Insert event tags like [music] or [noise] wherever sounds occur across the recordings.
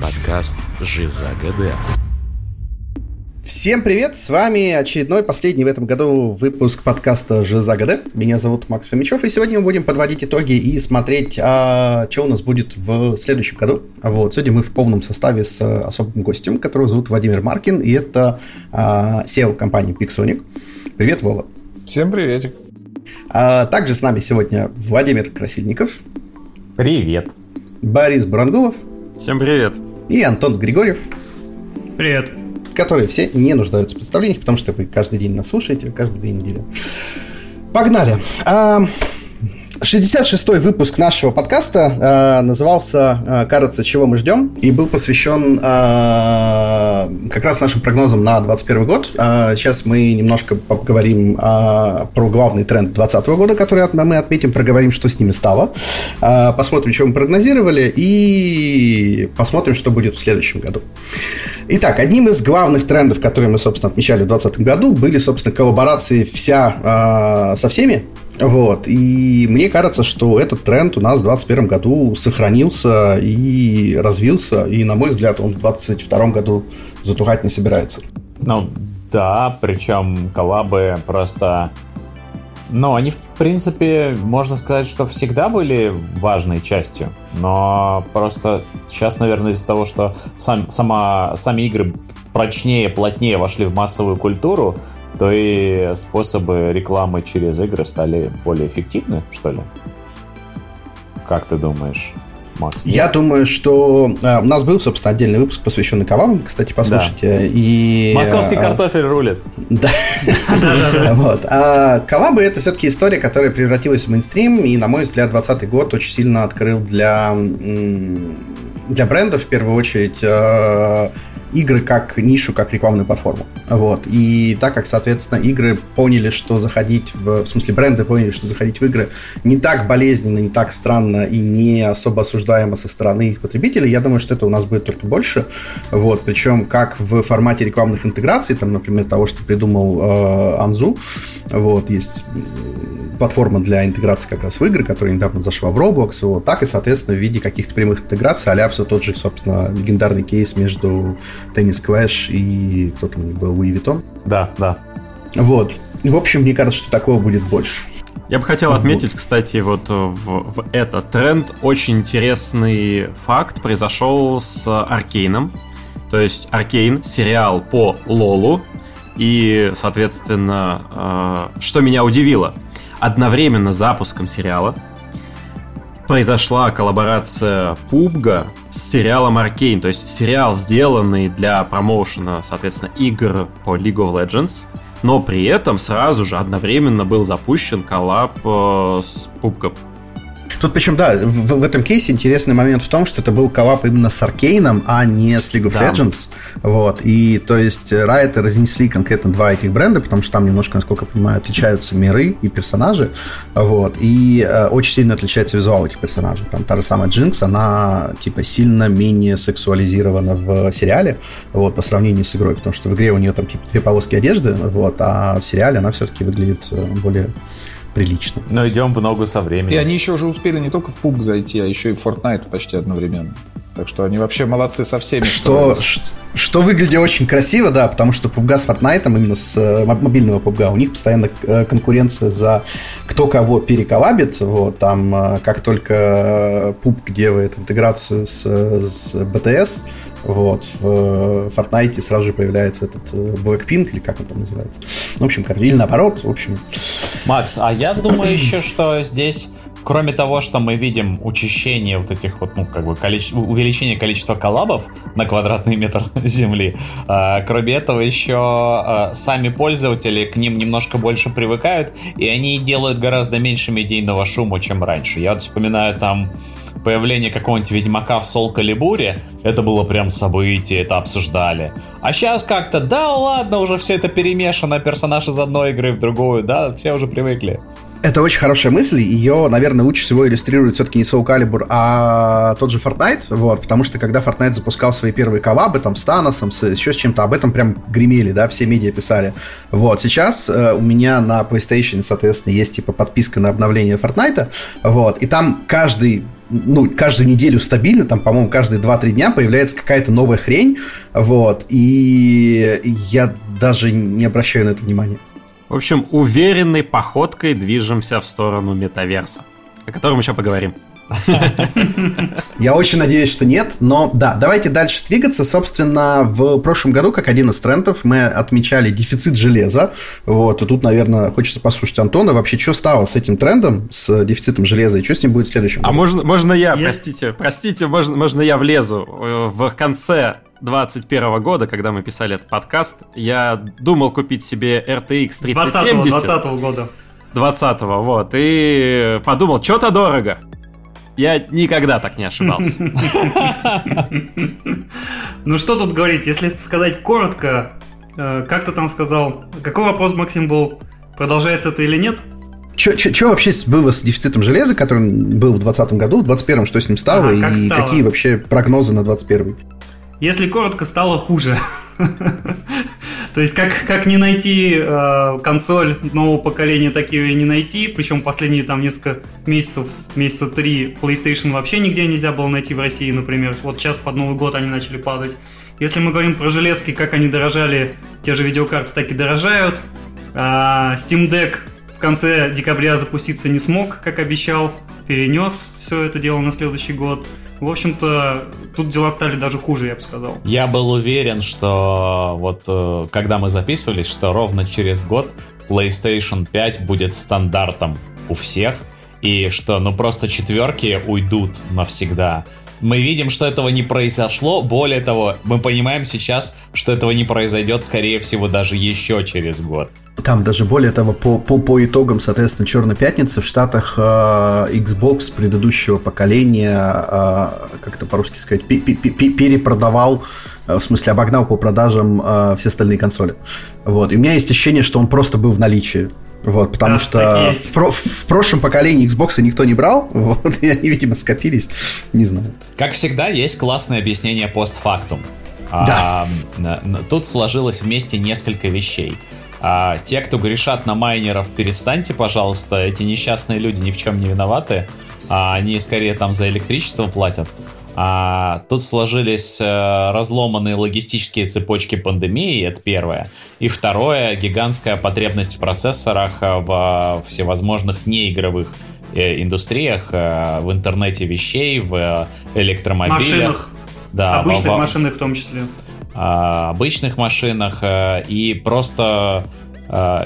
Подкаст «Жиза ГД». Всем привет, с вами очередной, последний в этом году выпуск подкаста «Жиза ГД». Меня зовут Макс Фомичев, и сегодня мы будем подводить итоги и смотреть, а, что у нас будет в следующем году. Вот, сегодня мы в полном составе с особым гостем, которого зовут Владимир Маркин, и это а, SEO компании Pixonic. Привет, Вова. Всем приветик. А, также с нами сегодня Владимир Красильников. Привет. Борис Бурангулов. Всем привет. И Антон Григорьев. Привет. Которые все не нуждаются в представлениях, потому что вы каждый день нас слушаете, каждые две недели. Погнали. А, 66-й выпуск нашего подкаста э, назывался э, «Кажется, чего мы ждем» и был посвящен э, как раз нашим прогнозам на 2021 год. Э, сейчас мы немножко поговорим э, про главный тренд 2020 года, который мы отметим, проговорим, что с ними стало, э, посмотрим, что мы прогнозировали и посмотрим, что будет в следующем году. Итак, одним из главных трендов, которые мы, собственно, отмечали в 2020 году, были, собственно, коллаборации вся э, со всеми, вот. И мне кажется, что этот тренд у нас в 2021 году сохранился и развился. И, на мой взгляд, он в 2022 году затухать не собирается. Ну, да, причем коллабы просто... Ну, они, в принципе, можно сказать, что всегда были важной частью, но просто сейчас, наверное, из-за того, что сам, сама, сами игры прочнее, плотнее вошли в массовую культуру, то и способы рекламы через игры стали более эффективны, что ли? Как ты думаешь? Макс, Я думаю, что э, у нас был, собственно, отдельный выпуск, посвященный кавам, кстати, послушайте. Да. И, Московский э, картофель рулит. Да. вот. А кавабы это все-таки история, которая превратилась в мейнстрим, и, на мой взгляд, 2020 год очень сильно открыл для, для брендов, в первую очередь, э, игры как нишу, как рекламную платформу. Вот. И так как, соответственно, игры поняли, что заходить в... В смысле, бренды поняли, что заходить в игры не так болезненно, не так странно и не особо осуждаемо со стороны их потребителей, я думаю, что это у нас будет только больше. Вот. Причем как в формате рекламных интеграций, там, например, того, что придумал э, Анзу, вот, есть платформа для интеграции как раз в игры, которая недавно зашла в Roblox, вот, так и, соответственно, в виде каких-то прямых интеграций, а все тот же, собственно, легендарный кейс между Tennis Clash и кто там был, Louis Vuitton. Да, да. Вот. В общем, мне кажется, что такого будет больше. Я бы хотел отметить, кстати, вот в, в этот тренд очень интересный факт произошел с Аркейном. То есть Arcane, сериал по LoL у, и, соответственно, э, что меня удивило, одновременно с запуском сериала произошла коллаборация PUBG а с сериалом Arcane. То есть сериал, сделанный для промоушена, соответственно, игр по League of Legends. Но при этом сразу же одновременно был запущен коллаб э, с PUBG ом. Тут причем, да, в, в этом кейсе интересный момент в том, что это был коллаб именно с Arcane ом, а не с League of да. Legends. Вот. И то есть Riot разнесли конкретно два этих бренда, потому что там немножко, насколько я понимаю, отличаются миры и персонажи. Вот. И э, очень сильно отличается визуал этих персонажей. Там та же самая Джинкс, она типа сильно менее сексуализирована в сериале, вот, по сравнению с игрой, потому что в игре у нее там типа две полоски одежды, вот, а в сериале она все-таки выглядит э, более прилично. Но идем в ногу со временем. И они еще уже успели не только в PUBG зайти, а еще и в Fortnite почти одновременно. Так что они вообще молодцы со всеми. Что, что, что выглядит очень красиво, да, потому что PUBG с Fortnite, именно с э, мобильного PUBG, у них постоянно э, конкуренция за кто кого переколабит. Вот, там, э, как только PUBG делает интеграцию с, с BTS, вот, в Fortnite сразу же появляется этот Blackpink, или как он там называется. В общем, или наоборот, в общем. Макс, а я думаю [clears throat] еще, что здесь кроме того, что мы видим учащение вот этих вот, ну, как бы, количество, увеличение количества коллабов на квадратный метр [laughs] земли, э, кроме этого еще э, сами пользователи к ним немножко больше привыкают, и они делают гораздо меньше медийного шума, чем раньше. Я вот вспоминаю там появление какого-нибудь Ведьмака в Сол Калибуре, это было прям событие, это обсуждали. А сейчас как-то, да ладно, уже все это перемешано, персонаж из одной игры в другую, да, все уже привыкли. Это очень хорошая мысль. Ее, наверное, лучше всего иллюстрирует все-таки не Soul Calibur, а тот же Fortnite. Вот, потому что когда Fortnite запускал свои первые коллабы, там, с Таносом, с, еще с чем-то, об этом прям гремели, да, все медиа писали. Вот, сейчас э, у меня на PlayStation, соответственно, есть, типа, подписка на обновление Fortnite, вот, и там каждый ну, каждую неделю стабильно, там, по-моему, каждые 2-3 дня появляется какая-то новая хрень, вот, и я даже не обращаю на это внимания. В общем, уверенной походкой движемся в сторону метаверса, о котором еще поговорим. [laughs] Я очень надеюсь, что нет, но да, давайте дальше двигаться. Собственно, в прошлом году, как один из трендов, мы отмечали дефицит железа. Вот, и тут, наверное, хочется послушать Антона. Вообще, что стало с этим трендом, с дефицитом железа, и что с ним будет в следующем а году? А можно, можно я, я, простите, простите, можно, можно я влезу? В конце 2021 года, когда мы писали этот подкаст, я думал купить себе RTX 3070. 20 20 года. 20 вот, и подумал, что-то дорого. Я никогда так не ошибался. [laughs] Ну что тут говорить, если сказать коротко, э, как ты там сказал, какой вопрос, Максим, был, продолжается это или нет? Что вообще было с дефицитом железа, который был в 2020 году, в 2021 что с ним стало, и стало? какие вообще прогнозы на 2021? Если коротко, стало хуже. [laughs] То есть, как, как не найти э, консоль нового поколения, так ее и не найти. Причем последние там несколько месяцев, месяца три, PlayStation вообще нигде нельзя было найти в России, например. Вот сейчас под Новый год они начали падать. Если мы говорим про железки, как они дорожали, те же видеокарты так и дорожают. А Steam Deck в конце декабря запуститься не смог, как обещал, перенес все это дело на следующий год. В общем-то, тут дела стали даже хуже, я бы сказал. Я был уверен, что вот э, когда мы записывались, что ровно через год PlayStation 5 будет стандартом у всех, и что ну просто четверки уйдут навсегда. Мы видим, что этого не произошло. Более того, мы понимаем сейчас, что этого не произойдет, скорее всего, даже еще через год. Там даже более того, по, по, по итогам, соответственно, Черной пятницы в Штатах э, Xbox предыдущего поколения, э, как это по-русски сказать, пи -пи -пи перепродавал, э, в смысле обогнал по продажам э, все остальные консоли. Вот. И у меня есть ощущение, что он просто был в наличии. Вот, потому да, что в, про, в прошлом поколении Xbox никто не брал, [laughs] вот, и они, видимо, скопились, не знаю. Как всегда, есть классное объяснение постфактум. Да. А, тут сложилось вместе несколько вещей. А, те, кто грешат на майнеров, перестаньте, пожалуйста, эти несчастные люди ни в чем не виноваты. А, они скорее там за электричество платят. А, тут сложились а, разломанные логистические цепочки пандемии, это первое. И второе, гигантская потребность в процессорах э, в всевозможных неигровых э, индустриях, в интернете вещей, в электромобилях. Машинах. Да, Обычных в, машинах в том числе. Обычных машинах и просто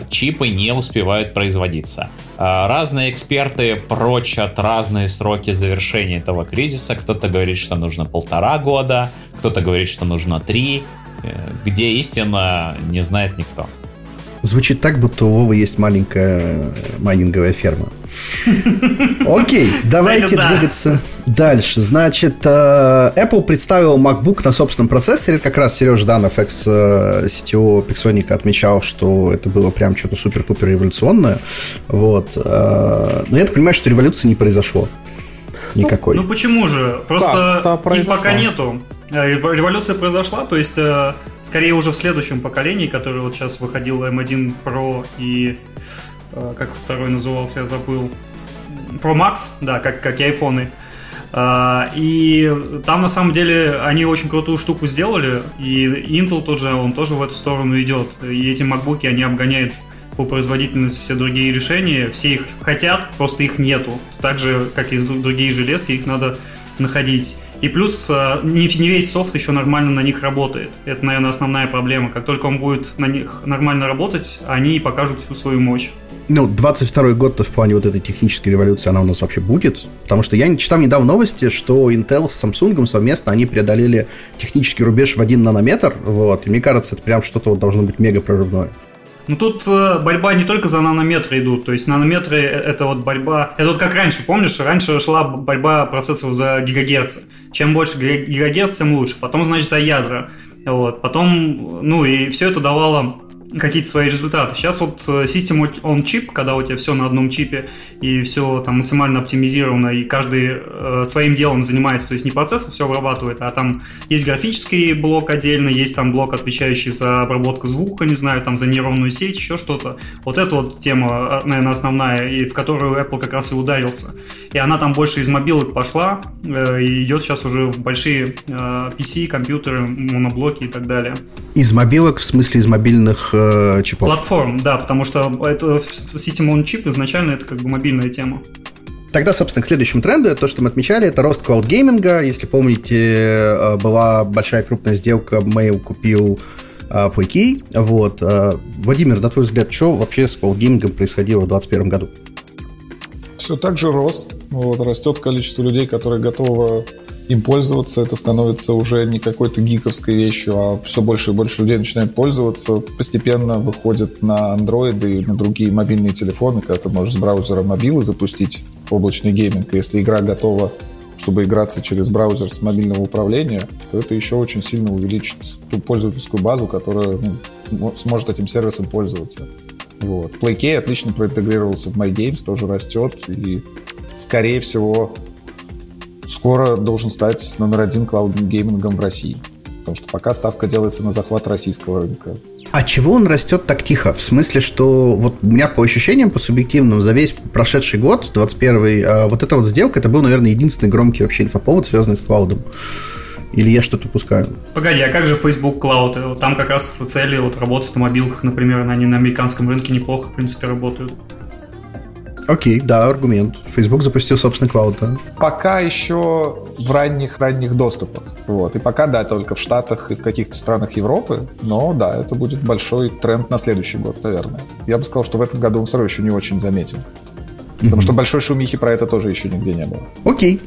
чипы не успевают производиться. А, разные эксперты прочат разные сроки завершения этого кризиса. Кто-то говорит, что нужно полтора года, кто-то говорит, что нужно три. Э, где истина, не знает никто. Звучит так, будто у Вовы есть маленькая майнинговая ферма. [laughs] Окей, давайте двигаться дальше. Значит, э, Apple представил MacBook на собственном процессоре. Как раз Сережа Данов, экс-CTO Pixonica, отмечал, что это было прям что-то супер-пупер революционное. Вот. Э, но я так понимаю, что революции не произошло. Никакой. Ну, ну почему же? Просто да, да, пока нету. Э, революция произошла, то есть скорее уже в следующем поколении, который вот сейчас выходил M1 Pro и Э, как второй назывался, я забыл. Pro Max, да, как, как и айфоны. И там на самом деле они очень крутую штуку сделали, и Intel тот же, он тоже в эту сторону идет. И эти MacBook, они обгоняют по производительности все другие решения, все их хотят, просто их нету. Так же, как и другие железки, их надо находить. И плюс э, не, весь софт еще нормально на них работает. Это, наверное, основная проблема. Как только он будет на них нормально работать, они покажут всю свою мощь. Ну, 22 год-то в плане вот этой технической революции, она у нас вообще будет. Потому что я читал недавно новости, что Intel с Samsung совместно, они преодолели технический рубеж в 1 нанометр. Вот, и мне кажется, это прям что-то вот должно быть мега прорывное. Ну тут э, борьба не только за нанометры идут, то есть нанометры это вот борьба, это вот как раньше, помнишь, раньше шла борьба процессоров за гигагерцы. Чем больше гигагерц, тем лучше. Потом, значит, за ядра. Вот. Потом, ну и все это давало какие-то свои результаты. Сейчас вот э, System on Chip, когда у тебя все на одном чипе и все там максимально оптимизировано, и каждый э, своим делом занимается, то есть не процессор все обрабатывает, а там есть графический блок отдельно, есть там блок, отвечающий за обработку звука, не знаю, там за нейронную сеть, еще что-то. Вот эта вот тема, э, наверное, основная, и в которую Apple как раз и ударился. И она там больше из мобилок пошла, э, и идет сейчас уже в большие э, PC, компьютеры, моноблоки и так далее. Из мобилок, в смысле из мобильных э, чипов? Платформ, да, потому что это System on Chip изначально это как бы мобильная тема. Тогда, собственно, к следующему тренду, то, что мы отмечали, это рост cloud gaming а. Если помните, э, была большая крупная сделка, Mail купил э, PlayKey. Вот. Э, Владимир, на твой взгляд, что вообще с cloud gaming ом происходило в 2021 году? Все так же рост. Вот, растет количество людей, которые готовы им пользоваться. Это становится уже не какой-то гиковской вещью, а все больше и больше людей начинают пользоваться. Постепенно выходят на Android и на другие мобильные телефоны, когда ты можешь с браузера мобилы запустить облачный гейминг. Если игра готова чтобы играться через браузер с мобильного управления, то это еще очень сильно увеличит ту пользовательскую базу, которая ну, сможет этим сервисом пользоваться. Вот. PlayKey отлично проинтегрировался в MyGames, тоже растет, и, скорее всего, скоро должен стать номер один cloud gaming ом в России. Потому что пока ставка делается на захват российского рынка. А чего он растет так тихо? В смысле, что вот у меня по ощущениям, по субъективным, за весь прошедший год, 21 а, вот эта вот сделка, это был, наверное, единственный громкий вообще инфоповод, связанный с cloud ом. Или я что-то упускаю? Погоди, а как же Facebook Cloud? Там как раз цели вот работать на мобилках, например, они на американском рынке неплохо, в принципе, работают. Окей, да, аргумент. Facebook запустил собственный клауд, да. Пока еще в ранних-ранних доступах. Вот. И пока, да, только в Штатах и в каких-то странах Европы. Но, да, это будет большой тренд на следующий год, наверное. Я бы сказал, что в этом году он все равно еще не очень заметен. Потому mm-hmm. что большой шумихи про это тоже еще нигде не было. Окей.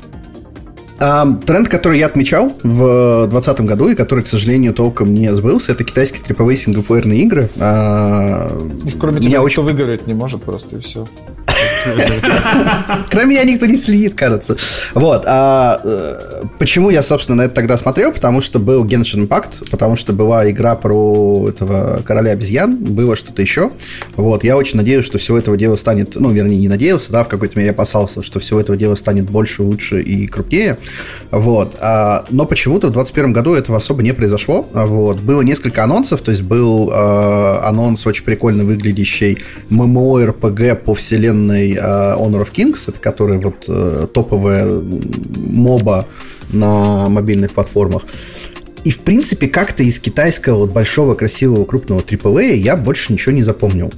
Тренд, который я отмечал в 2020 году и который, к сожалению, толком не сбылся, это китайские триповые синглплеерные игры. А, Их кроме тебя очень... выиграть не может просто, и все. [laughs] [laughs] Кроме меня никто не следит, кажется. Вот. А, э, почему я, собственно, на это тогда смотрел? Потому что был Genshin Impact, потому что была игра про этого короля обезьян, было что-то еще. Вот. Я очень надеюсь, что всего этого дела станет, ну, вернее, не надеялся, да, в какой-то мере опасался, что всего этого дела станет больше, лучше и крупнее. Вот. А, но почему-то в 2021 году этого особо не произошло. Вот. Было несколько анонсов, то есть был э, анонс очень прикольно выглядящий MMORPG по вселенной э, Honor of Kings, это который вот э, топовая моба на мобильных платформах. И, в принципе, как-то из китайского вот большого, красивого, крупного AAA я больше ничего не запомнил.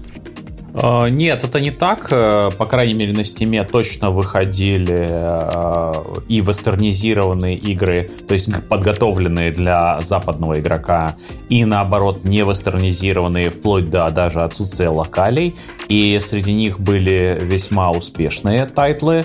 А, нет, это не так. Э, по крайней мере, на Steam точно выходили э, и вестернизированные игры, то есть подготовленные для западного игрока, и наоборот, не вестернизированные, вплоть до даже отсутствия локалей. И среди них были весьма успешные тайтлы.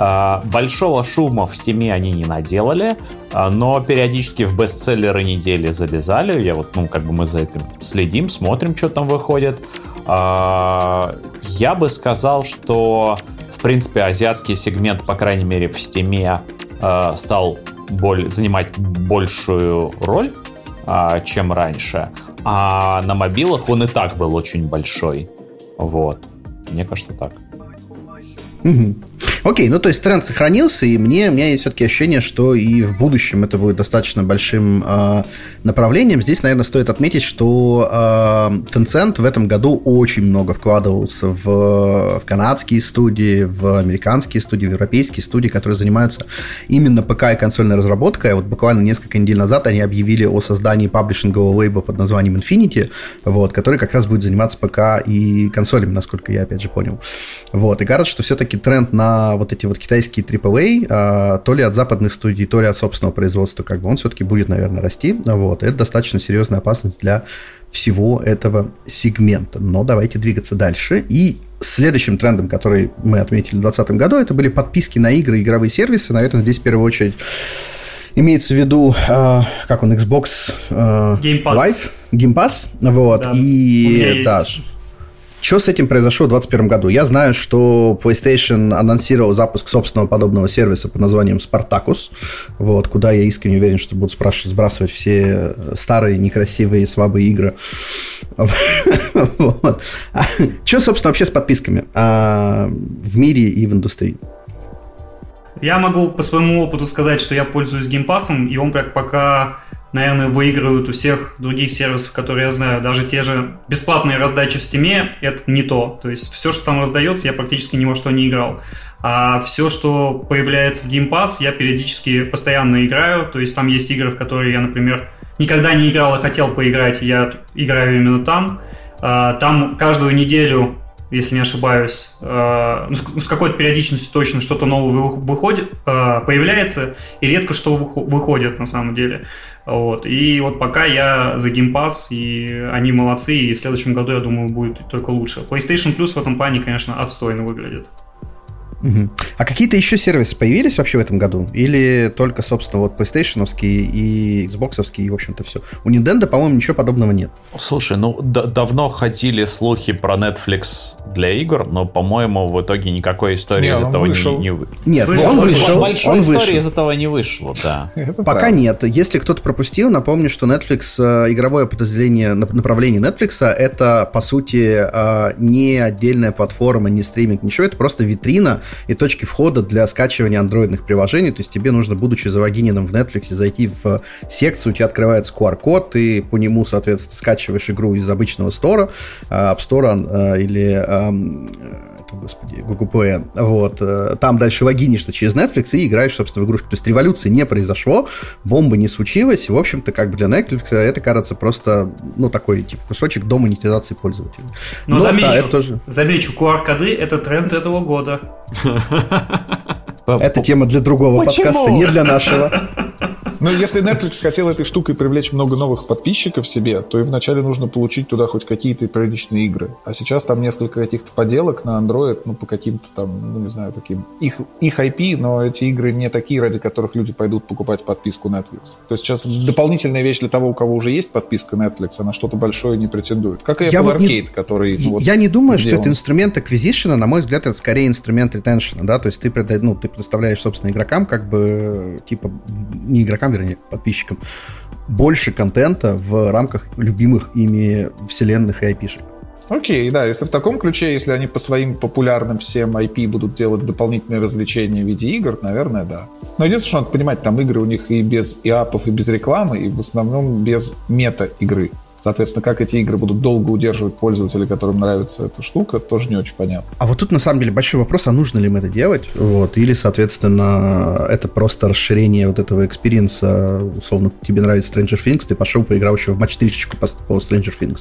А, большого шума в стиме они не наделали, а, но периодически в бестселлеры недели залезали. Я вот, ну, как бы мы за этим следим, смотрим, что там выходит. А, я бы сказал, что, в принципе, азиатский сегмент, по крайней мере, в стиме стал более, занимать большую роль, чем раньше. А на мобилах он и так был очень большой. Вот. Мне кажется, так. Окей, ну то есть тренд сохранился, и мне, у меня есть все-таки ощущение, что и в будущем это будет достаточно большим э, направлением. Здесь, наверное, стоит отметить, что э, Tencent в этом году очень много вкладывался в, в канадские студии, в американские студии, в европейские студии, которые занимаются именно ПК и консольной разработкой. Вот буквально несколько недель назад они объявили о создании паблишингового лейба под названием Infinity, вот, который как раз будет заниматься ПК и консолями, насколько я опять же понял. Вот, и кажется, что все-таки тренд на вот эти вот китайские AAA, а, то ли от западных студий, то ли от собственного производства, как бы он все-таки будет, наверное, расти. Вот. Это достаточно серьезная опасность для всего этого сегмента. Но давайте двигаться дальше. И следующим трендом, который мы отметили в 2020 году, это были подписки на игры и игровые сервисы. Наверное, здесь в первую очередь имеется в виду, э, как он, Xbox э, Game Pass. Live, Game Pass, вот, да, и да, Что с этим произошло в 2021 году? Я знаю, что PlayStation анонсировал запуск собственного подобного сервиса под названием Spartacus, вот, куда я искренне уверен, что будут спрашивать, сбрасывать все старые, некрасивые, слабые игры. [laughs] А что, собственно, вообще с подписками а, в мире и в индустрии? Я могу по своему опыту сказать, что я пользуюсь геймпасом, и он как пока наверное, выигрывают у всех других сервисов, которые я знаю. Даже те же бесплатные раздачи в Steam, это не то. То есть все, что там раздается, я практически ни во что не играл. А все, что появляется в Game Pass, я периодически постоянно играю. То есть там есть игры, в которые я, например, никогда не играл и хотел поиграть, и я играю именно там. А, там каждую неделю если не ошибаюсь, э, ну, с какой-то периодичностью точно что-то новое выходит, э, появляется, и редко что выходит на самом деле. Вот. И вот пока я за Game Pass, и они молодцы, и в следующем году, я думаю, будет только лучше. PlayStation Plus в этом плане, конечно, отстойно выглядит. Угу. А какие-то еще сервисы появились вообще в этом году? Или только, собственно, вот PlayStation и Xbox, и, в общем-то, все? У Nintendo, по-моему, ничего подобного нет. Слушай, ну, давно ходили слухи про Netflix для игр, но, по-моему, в итоге никакой истории не, из этого вышел. не, не... Нет, вышел, он вышел. Большой он истории вышел. из этого не вышло, да. [laughs] Пока правда. нет. Если кто-то пропустил, напомню, что Netflix, э, игровое подразделение, направление Netflix, это, по сути, э, не отдельная платформа, не стриминг, ничего, это просто витрина, и точки входа для скачивания андроидных приложений. То есть тебе нужно, будучи залогиненным в Netflix, зайти в секцию, у тебя открывается QR-код, ты по нему, соответственно, скачиваешь игру из обычного стора, э, App Store э, или эм, господи, Google Play. Вот. Э, там дальше логинишься через Netflix и играешь, собственно, в игрушку. То есть революции не произошло, бомбы не случилось. В общем-то, как бы для Netflix это кажется просто, ну, такой, типа, кусочек до монетизации пользователей. Но, Но замечу, да, это тоже... замечу, QR-коды — это тренд этого года. [laughs] Это тема для другого подкаста, не для нашего. [laughs] Ну, если Netflix хотел этой штукой привлечь много новых подписчиков себе, то и вначале нужно получить туда хоть какие-то приличные игры. А сейчас там несколько каких-то поделок на Android, ну, по каким-то там, ну, не знаю, таким... Их, их IP, но эти игры не такие, ради которых люди пойдут покупать подписку Netflix. То есть сейчас дополнительная вещь для того, у кого уже есть подписка Netflix, она что-то большое не претендует. Как и Apple вот Arcade, не... который... Ну, вот, я не думаю, что это инструмент acquisition, на мой взгляд, это скорее инструмент retention, да, то есть ты, ну, ты предоставляешь, собственно, игрокам как бы, типа, не игрокам, вернее, подписчикам, больше контента в рамках любимых ими вселенных и IP-шек. Окей, да, если в таком ключе, если они по своим популярным всем IP будут делать дополнительные развлечения в виде игр, наверное, да. Но единственное, что надо понимать, там игры у них и без и апов, и без рекламы, и в основном без мета-игры. Соответственно, как эти игры будут долго удерживать пользователей, которым нравится эта штука, тоже не очень понятно. А вот тут на самом деле большой вопрос, а нужно ли им это делать? Вот, или, соответственно, это просто расширение вот этого экспириенса, условно, тебе нравится Stranger Things, ты пошел поиграл еще в матч 3 по, по Stranger Things.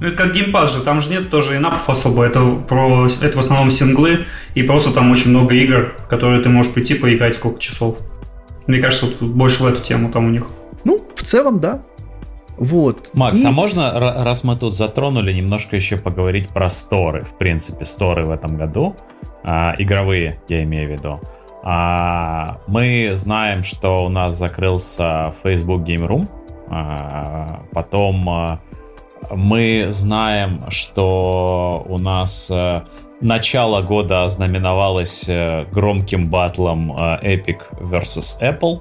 Ну, это как геймпад же, там же нет тоже инапов особо, это, про, это в основном синглы, и просто там очень много игр, в которые ты можешь прийти поиграть сколько часов. Мне кажется, вот больше в эту тему там у них. Ну, в целом, да. Вот. Макс, и... а можно, раз мы тут затронули, немножко еще поговорить про сторы? В принципе, сторы в этом году, а, игровые, я имею в виду. А, мы знаем, что у нас закрылся Facebook Game Room. А, потом а, мы знаем, что у нас а, начало года ознаменовалось а, громким батлом а, Epic vs Apple.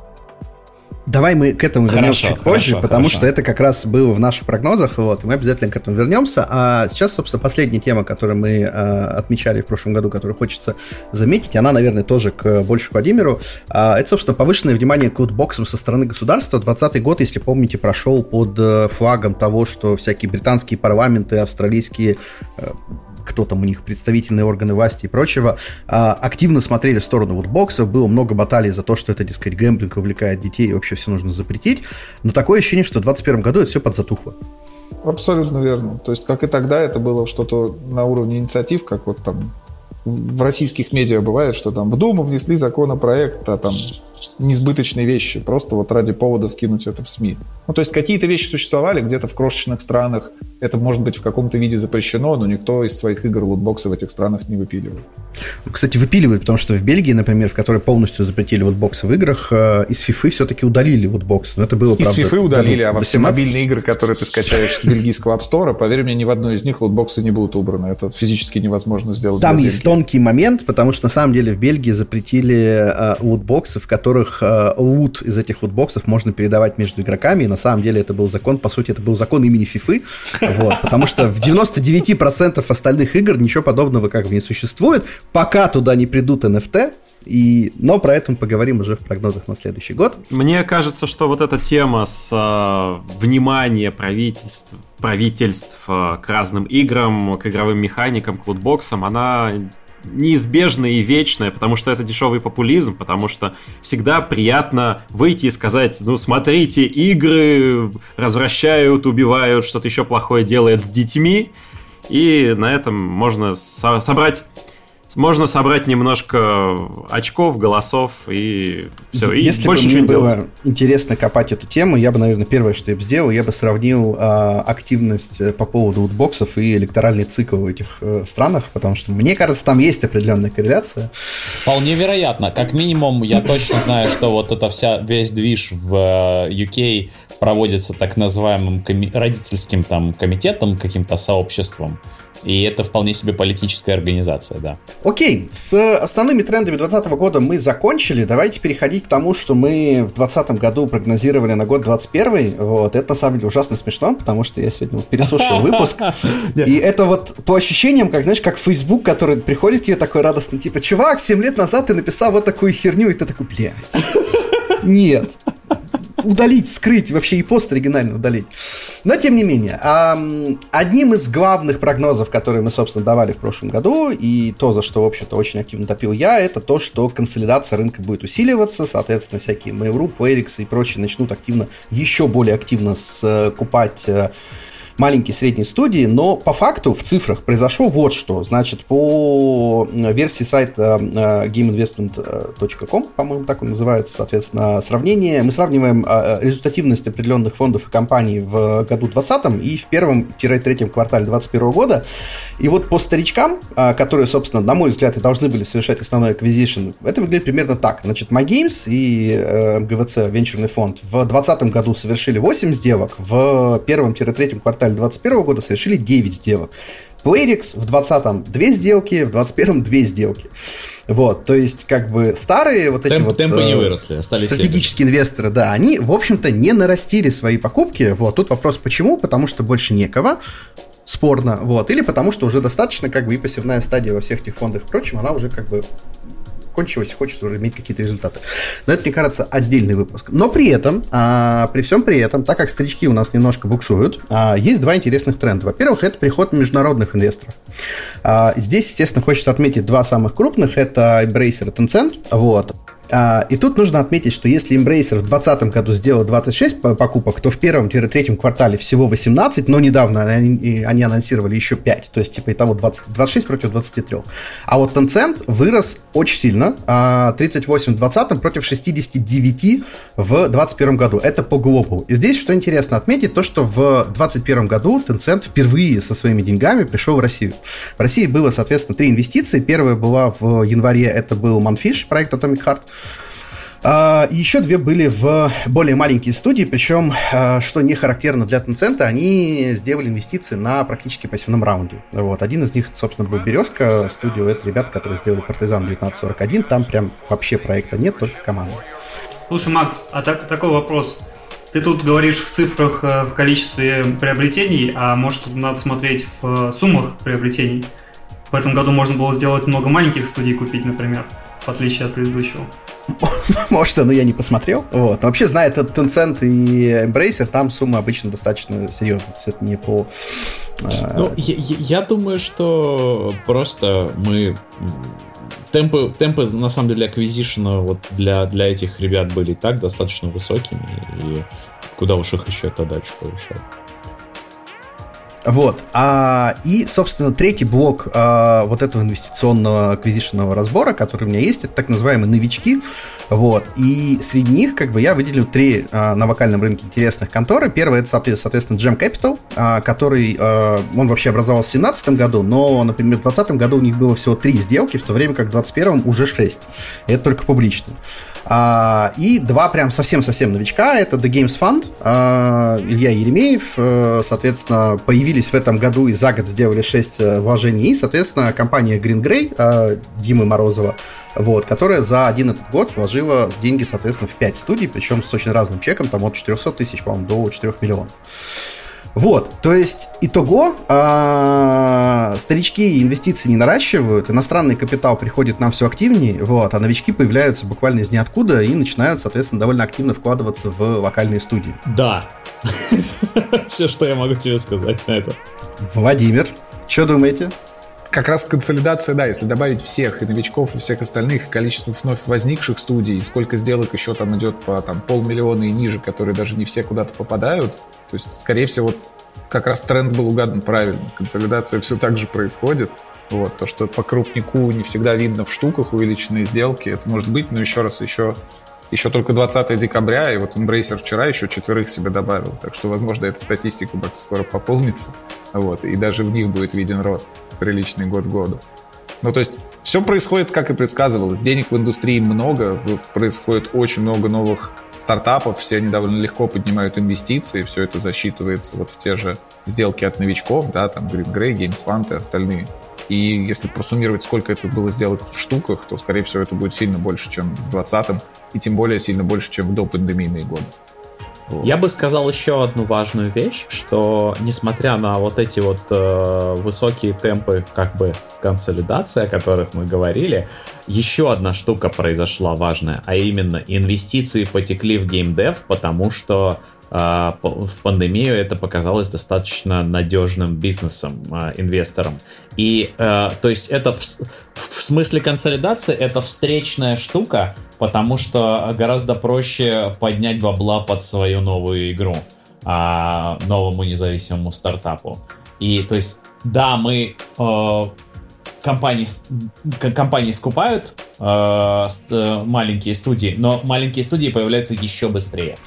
Давай мы к этому вернемся чуть позже, хорошо, потому хорошо. что это как раз было в наших прогнозах, вот, и мы обязательно к этому вернемся. А сейчас, собственно, последняя тема, которую мы э, отмечали в прошлом году, которую хочется заметить, она, наверное, тоже к больше Владимиру. Э, это, собственно, повышенное внимание к лутбоксам со стороны государства. 2020 год, если помните, прошел под э, флагом того, что всякие британские парламенты, австралийские э, кто там у них, представительные органы власти и прочего, а, активно смотрели в сторону вот боксов, было много баталий за то, что это, дескать, гэмблинг увлекает детей, и вообще все нужно запретить, но такое ощущение, что в 2021 году это все подзатухло. Абсолютно верно. То есть, как и тогда, это было что-то на уровне инициатив, как вот там в российских медиа бывает, что там в Думу внесли законопроект о там несбыточные вещи, просто вот ради повода вкинуть это в СМИ. Ну, то есть какие-то вещи существовали где-то в крошечных странах, это может быть в каком-то виде запрещено, но никто из своих игр лутбоксы в этих странах не выпиливает. кстати, выпиливают, потому что в Бельгии, например, в которой полностью запретили лутбоксы в играх, э, из FIFA все-таки удалили лутбоксы. Но это было, из правда, FIFA удалили, а во все мобильные игры, которые ты скачаешь с бельгийского App Store, поверь мне, ни в одной из них лутбоксы не будут убраны. Это физически невозможно сделать. Там есть тонкий момент, потому что на самом деле в Бельгии запретили э, лутбоксы, в которых э, лут из этих лутбоксов можно передавать между игроками. И на самом деле это был закон, по сути, это был закон имени FIFA. Вот, потому что в 99% остальных игр ничего подобного как бы не существует, пока туда не придут NFT, и, но про это мы поговорим уже в прогнозах на следующий год. Мне кажется, что вот эта тема с э, вниманием правительств, правительств э, к разным играм, к игровым механикам, к лутбоксам, она неизбежная и вечная, потому что это дешевый популизм, потому что всегда приятно выйти и сказать, ну смотрите, игры развращают, убивают, что-то еще плохое делает с детьми, и на этом можно со- собрать можно собрать немножко очков, голосов и все. И Если больше бы ничего мне было делать. интересно копать эту тему, я бы, наверное, первое, что я бы сделал, я бы сравнил а, активность э, по поводу утбоксов и электоральный цикл в этих э, странах, потому что, мне кажется, там есть определенная корреляция. Вполне вероятно. Как минимум, я точно знаю, что вот эта вся, весь движ в UK э, проводится так называемым коми- родительским там комитетом, каким-то сообществом. И это вполне себе политическая организация, да. Окей, с основными трендами 2020 года мы закончили. Давайте переходить к тому, что мы в 2020 году прогнозировали на год 2021. Вот, это на самом деле ужасно смешно, потому что я сегодня переслушал [laughs] выпуск. И это вот по ощущениям, как, знаешь, как Facebook, который приходит тебе такой радостный, типа, чувак, 7 лет назад ты написал вот такую херню, и ты такой, блядь. [laughs] Нет, удалить, скрыть, вообще и пост оригинально удалить. Но, тем не менее, одним из главных прогнозов, которые мы, собственно, давали в прошлом году, и то, за что, в общем-то, очень активно топил я, это то, что консолидация рынка будет усиливаться, соответственно, всякие Mail.ru, Playrix и прочие начнут активно, еще более активно скупать э, маленькие средние студии, но по факту в цифрах произошло вот что. Значит, по э, версии сайта э, gameinvestment.com, по-моему, так он называется, соответственно, сравнение, мы сравниваем э, результативность определенных фондов и компаний в году 2020 и в первом-третьем квартале 2021 года. И вот по старичкам, которые, собственно, на мой взгляд, и должны были совершать основной acquisition, это выглядит примерно так. Значит, MyGames и МГВЦ, венчурный фонд, в 2020 году совершили 8 сделок, в первом-третьем квартале квартале 2021 года совершили 9 сделок. Playrix в 20-м 2 сделки, в 21-м 2 сделки. Вот, то есть, как бы, старые вот эти Темп, вот... Темпы не э, выросли, остались Стратегические следом. инвесторы, да, они, в общем-то, не нарастили свои покупки. Вот, тут вопрос почему? Потому что больше некого, спорно, вот, или потому что уже достаточно, как бы, и пассивная стадия во всех этих фондах и прочем, она уже, как бы, кончилось, хочется уже иметь какие-то результаты. Но это, мне кажется, отдельный выпуск. Но при этом, а, при всем при этом, так как старички у нас немножко буксуют, а, есть два интересных тренда. Во-первых, это приход международных инвесторов. А, здесь, естественно, хочется отметить два самых крупных. Это Embracer и Tencent. Вот. А, и тут нужно отметить, что если Embracer в 2020 году сделал 26 покупок, то в первом-третьем квартале всего 18, но недавно они, они анонсировали еще 5, то есть типа итого 20, 26 против 23. А вот Tencent вырос очень сильно, 38 в 2020 против 69 в 2021 году. Это по глобалу. И здесь, что интересно отметить, то, что в 2021 году Tencent впервые со своими деньгами пришел в Россию. В России было, соответственно, три инвестиции. Первая была в январе, это был Manfish, проект Atomic Heart. Uh, еще две были в более маленькие студии, причем, uh, что не характерно для Tencent, они сделали инвестиции на практически пассивном раунде. Вот. Один из них, собственно, был Березка, студию, это ребята, которые сделали Партизан 1941, там прям вообще проекта нет, только команда. Слушай, Макс, а так, такой вопрос. Ты тут говоришь в цифрах, э, в количестве приобретений, а может надо смотреть в суммах приобретений? В этом году можно было сделать много маленьких студий купить, например в отличие от предыдущего. [laughs] Может, но я не посмотрел. Вот. Но вообще, зная этот Tencent и Embracer, там сумма обычно достаточно серьезная. То есть это не по... Э, ну, я, я думаю, что просто мы... Темпы, темпы на самом деле, аквизишена вот для, для этих ребят были и так достаточно высокими, и куда уж их еще тогда что повышать. Вот. А, и, собственно, третий блок а, вот этого инвестиционного аквизишенного разбора, который у меня есть, это так называемые новички. Вот. И среди них, как бы, я выделил три а, на вокальном рынке интересных конторы. Первый это, соответственно, Jam Capital, а, который, а, он вообще образовался в 2017 году, но, например, в 2020 году у них было всего три сделки, в то время как в 2021 уже шесть. Это только публично. А, и два прям совсем-совсем новичка. Это The Games Fund, а, Илья Еремеев. А, соответственно, появились в этом году и за год сделали 6 э, вложений. И, соответственно, компания Green Grey а, Димы Морозова, вот, которая за один этот год вложила деньги, соответственно, в 5 студий, причем с очень разным чеком, там от 400 тысяч, по-моему, до 4 миллионов. Вот, то есть итого а, старички инвестиции не наращивают, иностранный капитал приходит нам все активнее, вот, а новички появляются буквально из ниоткуда и начинают, соответственно, довольно активно вкладываться в локальные студии. Да. [laughs] Все, что я могу тебе сказать на это. Владимир, что думаете? как раз консолидация, да, если добавить всех, и новичков, и всех остальных, количество вновь возникших студий, сколько сделок еще там идет по там, полмиллиона и ниже, которые даже не все куда-то попадают, то есть, скорее всего, как раз тренд был угадан правильно. Консолидация все так же происходит. Вот, то, что по крупнику не всегда видно в штуках увеличенные сделки, это может быть, но еще раз, еще, еще только 20 декабря, и вот Embracer вчера еще четверых себе добавил. Так что, возможно, эта статистика скоро пополнится. Вот, и даже в них будет виден рост приличный год году. Ну, то есть все происходит, как и предсказывалось. Денег в индустрии много, происходит очень много новых стартапов, все они довольно легко поднимают инвестиции, все это засчитывается вот в те же сделки от новичков, да, там Green Grey, Games Fund и остальные. И если просуммировать, сколько это было сделок в штуках, то, скорее всего, это будет сильно больше, чем в 2020, и тем более сильно больше, чем в допандемийные годы. Я бы сказал еще одну важную вещь, что несмотря на вот эти вот э, высокие темпы как бы консолидации, о которых мы говорили, еще одна штука произошла важная, а именно инвестиции потекли в геймдев, потому что в пандемию это показалось достаточно надежным бизнесом, а, инвесторам. И, а, то есть, это в, в смысле консолидации, это встречная штука, потому что гораздо проще поднять бабла под свою новую игру, новому независимому стартапу. И, то есть, да, мы компании, компании скупают э, маленькие студии, но маленькие студии появляются еще быстрее.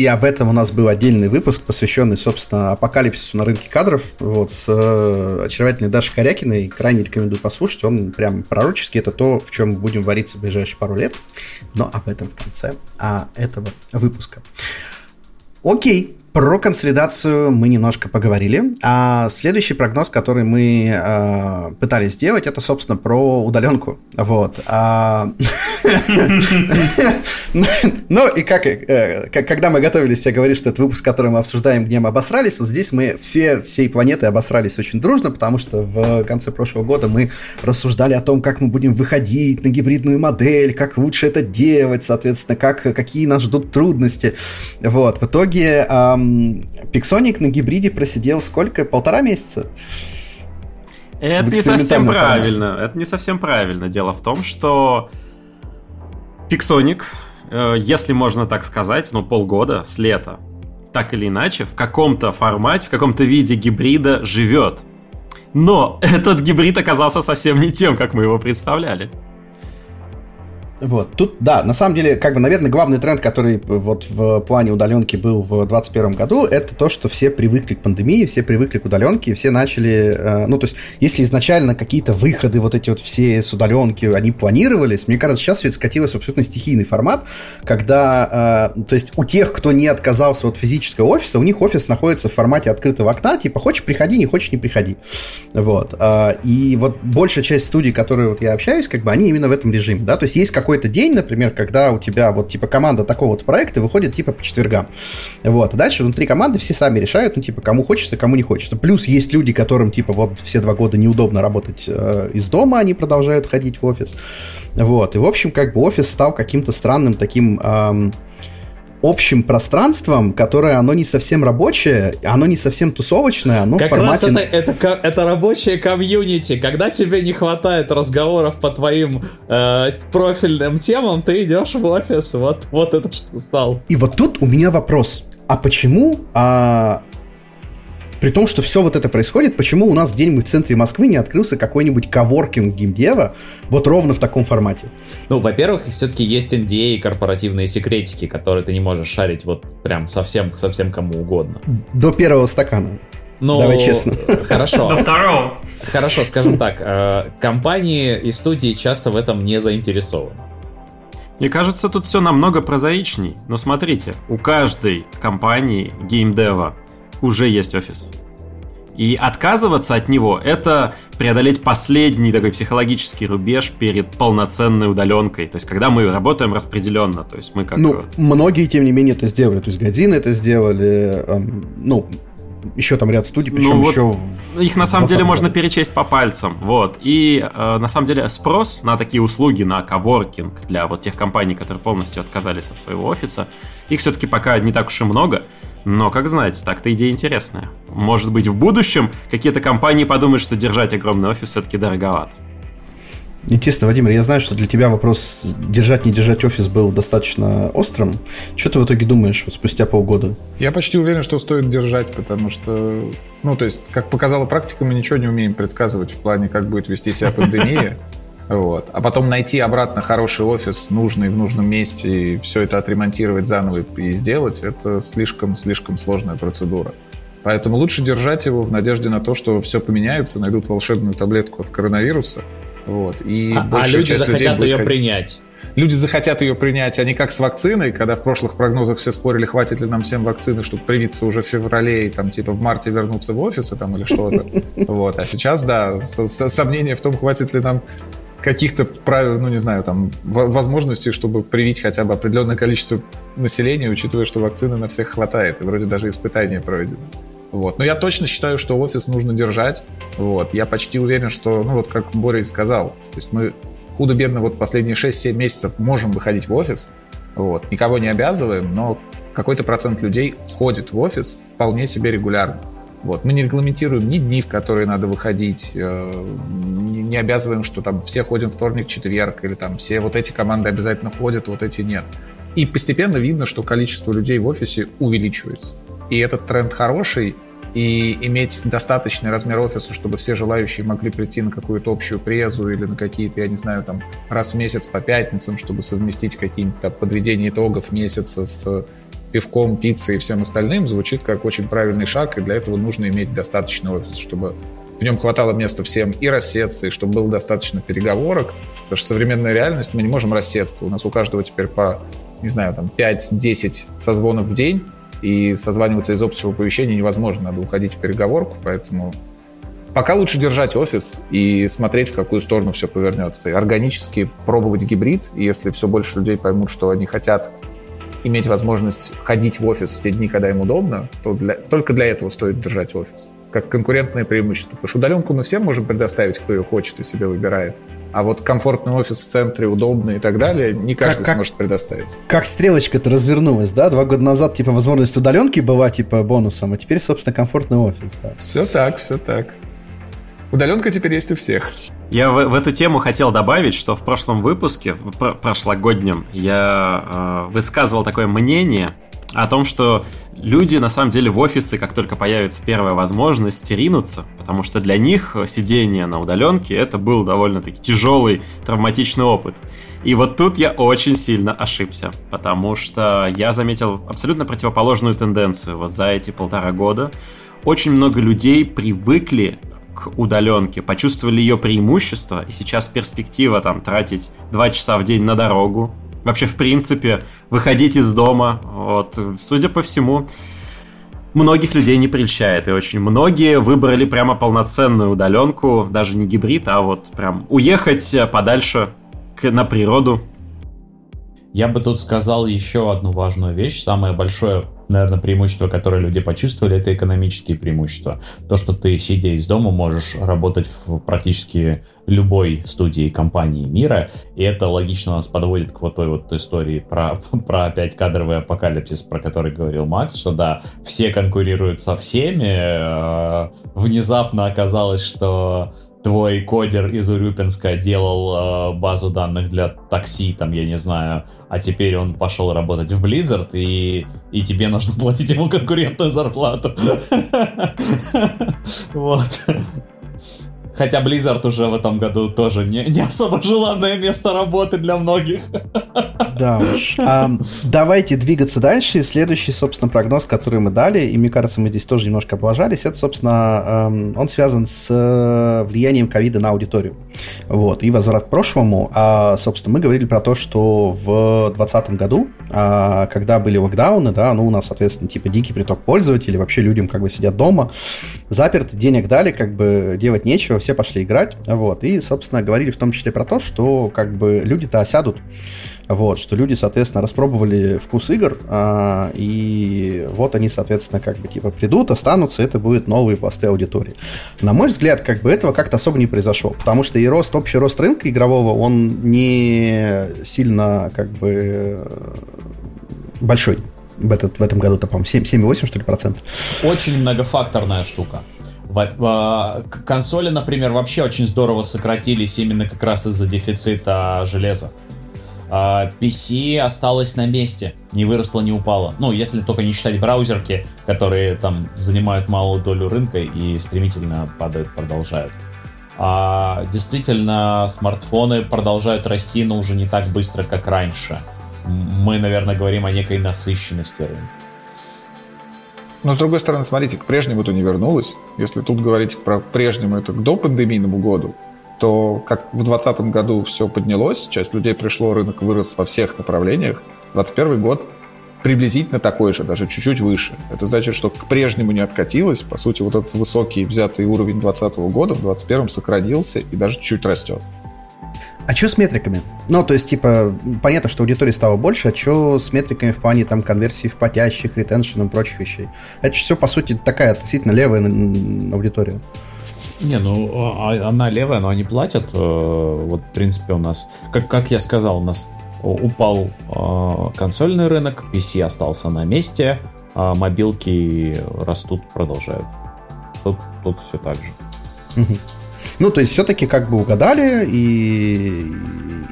И об этом у нас был отдельный выпуск, посвященный, собственно, апокалипсису на рынке кадров, вот, с э, очаровательной Дашей Корякиной. Крайне рекомендую послушать. Он прям пророческий. Это то, в чем будем вариться в ближайшие пару лет. Но об этом в конце а, этого выпуска. Окей, про консолидацию мы немножко поговорили. А следующий прогноз, который мы э, пытались сделать, это, собственно, про удаленку. Вот. А... [laughs] Ну и как, э, когда мы готовились, я говорил, что это выпуск, который мы обсуждаем, где мы обосрались. Вот здесь мы все, всей планеты обосрались очень дружно, потому что в конце прошлого года мы рассуждали о том, как мы будем выходить на гибридную модель, как лучше это делать, соответственно, как, какие нас ждут трудности. Вот. В итоге Пиксоник на гибриде просидел сколько? Полтора месяца? Это не совсем правильно. Это не совсем правильно. Дело в том, что Пиксоник, э, если можно так сказать, ну, полгода с лета, так или иначе, в каком-то формате, в каком-то виде гибрида живет. Но [laughs] этот гибрид оказался совсем не тем, как мы его представляли. Вот, тут, да, на самом деле, как бы, наверное, главный тренд, который вот в плане удаленки был в 2021 году, это то, что все привыкли к пандемии, все привыкли к удаленке, все начали, э, ну, то есть, если изначально какие-то выходы вот эти вот все с удаленки, они планировались, мне кажется, сейчас все это скатилось в абсолютно стихийный формат, когда, э, то есть, у тех, кто не отказался от физического офиса, у них офис находится в формате открытого окна, типа, хочешь, приходи, не хочешь, не приходи. Вот. Э, и вот большая часть студий, которые вот я общаюсь, как бы, они именно в этом режиме, да, то есть, есть какой какой-то день, например, когда у тебя вот типа команда такого вот проекта выходит типа по четвергам. Вот. А дальше внутри команды все сами решают, ну типа кому хочется, кому не хочется. Плюс есть люди, которым типа вот все два года неудобно работать э, из дома, они продолжают ходить в офис. Вот. И в общем как бы офис стал каким-то странным таким... Эм, общим пространством, которое оно не совсем рабочее, оно не совсем тусовочное, оно как в формате... Раз это, это, это рабочее комьюнити. Когда тебе не хватает разговоров по твоим э, профильным темам, ты идешь в офис. Вот, вот это что стал. И вот тут у меня вопрос. А почему а, При том, что все вот это происходит, почему у нас где-нибудь в центре Москвы не открылся какой-нибудь коворкинг геймдева вот ровно в таком формате? Ну, во-первых, все-таки есть NDA и корпоративные секретики, которые ты не можешь шарить вот прям совсем, совсем кому угодно. До первого стакана. Ну, Давай честно. Хорошо. До второго. Хорошо, скажем так. Э, компании и студии часто в этом не заинтересованы. Мне кажется, тут все намного прозаичней. Но смотрите, у каждой компании геймдева уже есть офис. И отказываться от него — это преодолеть последний такой психологический рубеж перед полноценной удаленкой. То есть, когда мы работаем распределенно, то есть мы как... Ну, многие, тем не менее, это сделали. То есть, Годзины это сделали, эм, ну, еще там ряд студий, причем ну, вот еще... Их на самом деле можно перечесть по пальцам, вот. И э, на самом деле спрос на такие услуги, на коворкинг для вот тех компаний, которые полностью отказались от своего офиса, их все-таки пока не так уж и много. Но, как знать, так-то идея интересная. Может быть, в будущем какие-то компании подумают, что держать огромный офис все-таки дороговато. Интересно, Владимир, я знаю, что для тебя вопрос держать, не держать офис был достаточно острым. Что ты в итоге думаешь вот спустя полгода? Я почти уверен, что стоит держать, потому что, ну, то есть, как показала практика, мы ничего не умеем предсказывать в плане, как будет вести себя пандемия. Вот. А потом найти обратно хороший офис, нужный в нужном месте, и все это отремонтировать заново и сделать, это слишком-слишком сложная процедура. Поэтому лучше держать его в надежде на то, что все поменяется, найдут волшебную таблетку от коронавируса, вот. И а, а люди захотят ее ходить. принять. Люди захотят ее принять, а не как с вакциной, когда в прошлых прогнозах все спорили, хватит ли нам всем вакцины, чтобы привиться уже в феврале и там типа в марте вернуться в офисы там или что-то. [laughs] Вот. А сейчас, да, сомнения в том, хватит ли нам каких-то правил, ну не знаю, там возможностей, чтобы привить хотя бы определенное количество населения, учитывая, что вакцины на всех хватает, и вроде даже испытания проведены. Вот. Но я точно считаю, что офис нужно держать. Вот. Я почти уверен, что, ну вот как Боря и сказал, то есть мы худо-бедно вот последние 6-7 месяцев можем выходить в офис, вот. никого не обязываем, но какой-то процент людей ходит в офис вполне себе регулярно. Вот. Мы не регламентируем ни дни, в которые надо выходить, э, не обязываем, что там все ходим вторник, четверг, или там все вот эти команды обязательно ходят, вот эти нет. И постепенно видно, что количество людей в офисе увеличивается и этот тренд хороший, и иметь достаточный размер офиса, чтобы все желающие могли прийти на какую-то общую презу или на какие-то, я не знаю, там раз в месяц по пятницам, чтобы совместить какие-то подведения итогов месяца с пивком, пиццей и всем остальным, звучит как очень правильный шаг, и для этого нужно иметь достаточный офис, чтобы в нем хватало места всем и рассеться, и чтобы было достаточно переговорок, потому что современная реальность, мы не можем рассеться, у нас у каждого теперь по, не знаю, там 5-10 созвонов в день, и созваниваться из общего оповещения невозможно, надо уходить в переговорку, поэтому пока лучше держать офис и смотреть, в какую сторону все повернется, и органически пробовать гибрид, и если все больше людей поймут, что они хотят иметь возможность ходить в офис в те дни, когда им удобно, то для, только для этого стоит держать офис. Как конкурентное преимущество. Потому что удаленку мы всем можем предоставить, кто ее хочет и себе выбирает. А вот комфортный офис в центре, удобный и так далее, не каждый как, сможет предоставить. Как стрелочка-то развернулась, да? Два года назад, типа, возможность удаленки была, типа, бонусом, а теперь, собственно, комфортный офис, да. Все так, все так. Удаленка теперь есть у всех. Я в, в эту тему хотел добавить, что в прошлом выпуске, в прошлогоднем, я э, высказывал такое мнение о том, что люди на самом деле в офисы, как только появится первая возможность, ринутся, потому что для них сидение на удаленке это был довольно-таки тяжелый травматичный опыт. И вот тут я очень сильно ошибся, потому что я заметил абсолютно противоположную тенденцию вот за эти полтора года. Очень много людей привыкли к удаленке, почувствовали ее преимущество, и сейчас перспектива там тратить два часа в день на дорогу, вообще, в принципе, выходить из дома. Вот, судя по всему, многих людей не прельщает. И очень многие выбрали прямо полноценную удаленку, даже не гибрид, а вот прям уехать подальше на природу. Я бы тут сказал еще одну важную вещь. Самое большое наверное, преимущество, которое люди почувствовали, это экономические преимущества. То, что ты, сидя из дома, можешь работать в практически любой студии компании мира, и это логично нас подводит к вот той вот истории про, [laughs] про опять кадровый апокалипсис, про который говорил Макс, что да, все конкурируют со всеми, э, внезапно оказалось, что твой кодер из Урюпинска делал э, базу данных для такси, там, я не знаю, а теперь он пошел работать в Blizzard, и, и тебе нужно платить ему конкурентную зарплату. [laughs] Вот. Хотя Blizzard уже в этом году тоже не, не особо желанное место работы для многих. Да уж. А, давайте двигаться дальше. Следующий, собственно, прогноз, который мы дали, и мне кажется, мы здесь тоже немножко облажались, это, собственно, он связан с э, влиянием ковида на аудиторию. Вот. И возврат к прошлому. А, собственно, мы говорили про то, что в 2020 году, а, когда были локдауны, да, ну, у нас, соответственно, типа дикий приток пользователей, вообще людям как бы сидят дома, заперты, денег дали, как бы делать нечего, все все пошли играть, вот, и, собственно, говорили в том числе про то, что, как бы, люди-то осядут, вот, что люди, соответственно, распробовали вкус игр, а, и вот они, соответственно, как бы, типа, придут, останутся, это будут новые посты аудитории. На мой взгляд, как бы, этого как-то особо не произошло, потому что и рост, общий рост рынка игрового, он не сильно, как бы, большой в, этот, в этом году-то, по-моему, 7,8, что ли, процент. Очень многофакторная штука. Консоли, например, вообще очень здорово сократились именно как раз из-за дефицита железа. PC а, осталось на месте, не выросло, не упало. Ну, если только не считать браузерки, которые там занимают малую долю рынка и стремительно падают, продолжают. А действительно, смартфоны продолжают расти, но уже не так быстро, как раньше. Мы, наверное, говорим о некой насыщенности рынка. Но, с другой стороны, смотрите, к прежнему-то не вернулось. Если тут говорить про прежнему, это к допандемийному году, то как в 2020 году все поднялось, часть людей пришло, рынок вырос во всех направлениях, 2021 год приблизительно такой же, даже чуть-чуть выше. Это значит, что к прежнему не откатилось. По сути, вот этот высокий взятый уровень 2020 года в 2021 сократился и даже чуть растет. А что с метриками? Ну, то есть, типа, понятно, что аудитории стало больше, а что с метриками в плане там конверсии в потящих, ретеншн и прочих вещей? Это все, по сути, такая относительно левая аудитория. Не, ну, а, а она левая, но они платят. Э, вот, в принципе, у нас, как, как я сказал, у нас упал э, консольный рынок, PC остался на месте, а мобилки растут, продолжают. Тут, тут все так же. Угу. Ну, то есть все-таки как бы угадали, и,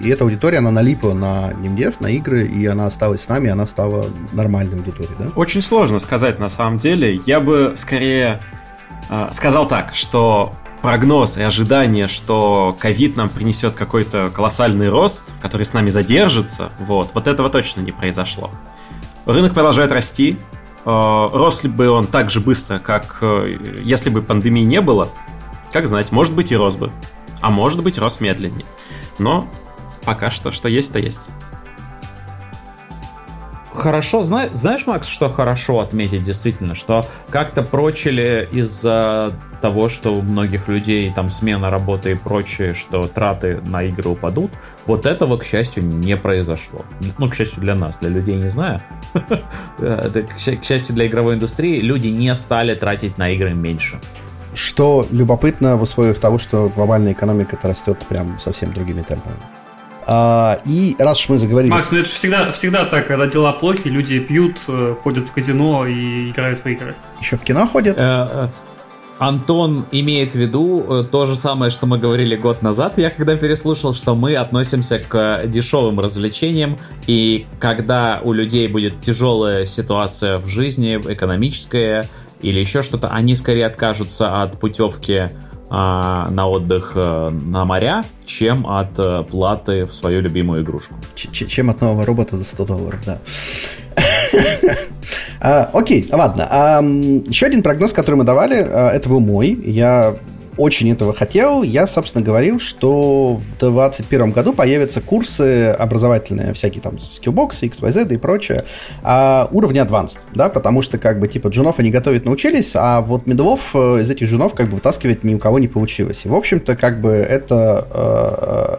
и эта аудитория, она налипла на геймдев, на игры, и она осталась с нами, она стала нормальной аудиторией, да? Очень сложно сказать на самом деле. Я бы скорее э, сказал так, что прогноз и ожидание, что ковид нам принесет какой-то колоссальный рост, который с нами задержится, вот, вот этого точно не произошло. Рынок продолжает расти, э, рос ли бы он так же быстро, как э, если бы пандемии не было, как знать, может быть и рос бы. А может быть рос медленнее. Но пока что, что есть, то есть. Хорошо, зна- знаешь, Макс, что хорошо отметить действительно, что как-то прочили из-за того, что у многих людей там смена работы и прочее, что траты на игры упадут, вот этого, к счастью, не произошло. Ну, к счастью для нас, для людей не знаю. [laughs] К счастью для игровой индустрии, люди не стали тратить на игры меньше. Что любопытно в условиях того, что глобальная экономика это растет прям совсем другими темпами. А, и раз уж мы заговорили... Макс, ну это же всегда, всегда так, когда дела плохи, люди пьют, э, ходят в казино и играют в игры. Еще в кино ходят? Э, э, Антон имеет в виду то же самое, что мы говорили год назад, я когда переслушал, что мы относимся к дешевым развлечениям, и когда у людей будет тяжелая ситуация в жизни, экономическая, или еще что-то, они скорее откажутся от путевки а, на отдых а, на моря, чем от а, платы в свою любимую игрушку. Ч чем от нового робота за 100 долларов, да. [laughs] а, окей, ладно. Еще один прогноз, который мы давали, а, это был мой. Я очень этого хотел. Я, собственно, говорил, что в 2021 году появятся курсы образовательные, всякие там скиллбоксы, XYZ и прочее, а, уровня advanced, да, потому что, как бы, типа, джунов они готовить научились, а вот медлов э, из этих джунов, как бы, вытаскивать ни у кого не получилось. И, в общем-то, как бы, это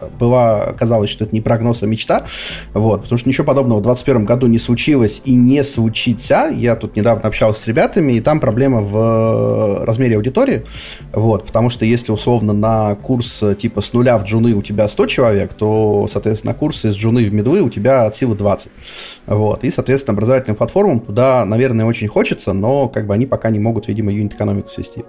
э, была, казалось, что это не прогноз, а мечта, вот, потому что ничего подобного в 2021 году не случилось и не случится. Я тут недавно общался с ребятами, и там проблема в размере аудитории, вот, потому что если условно на курс э, типа с нуля в джуны у тебя 100 человек, то, соответственно, курсы из джуны в медвы у тебя от силы 20. Вот. И, соответственно, образовательным платформам туда, наверное, очень хочется, но как бы они пока не могут, видимо, юнит-экономику свести.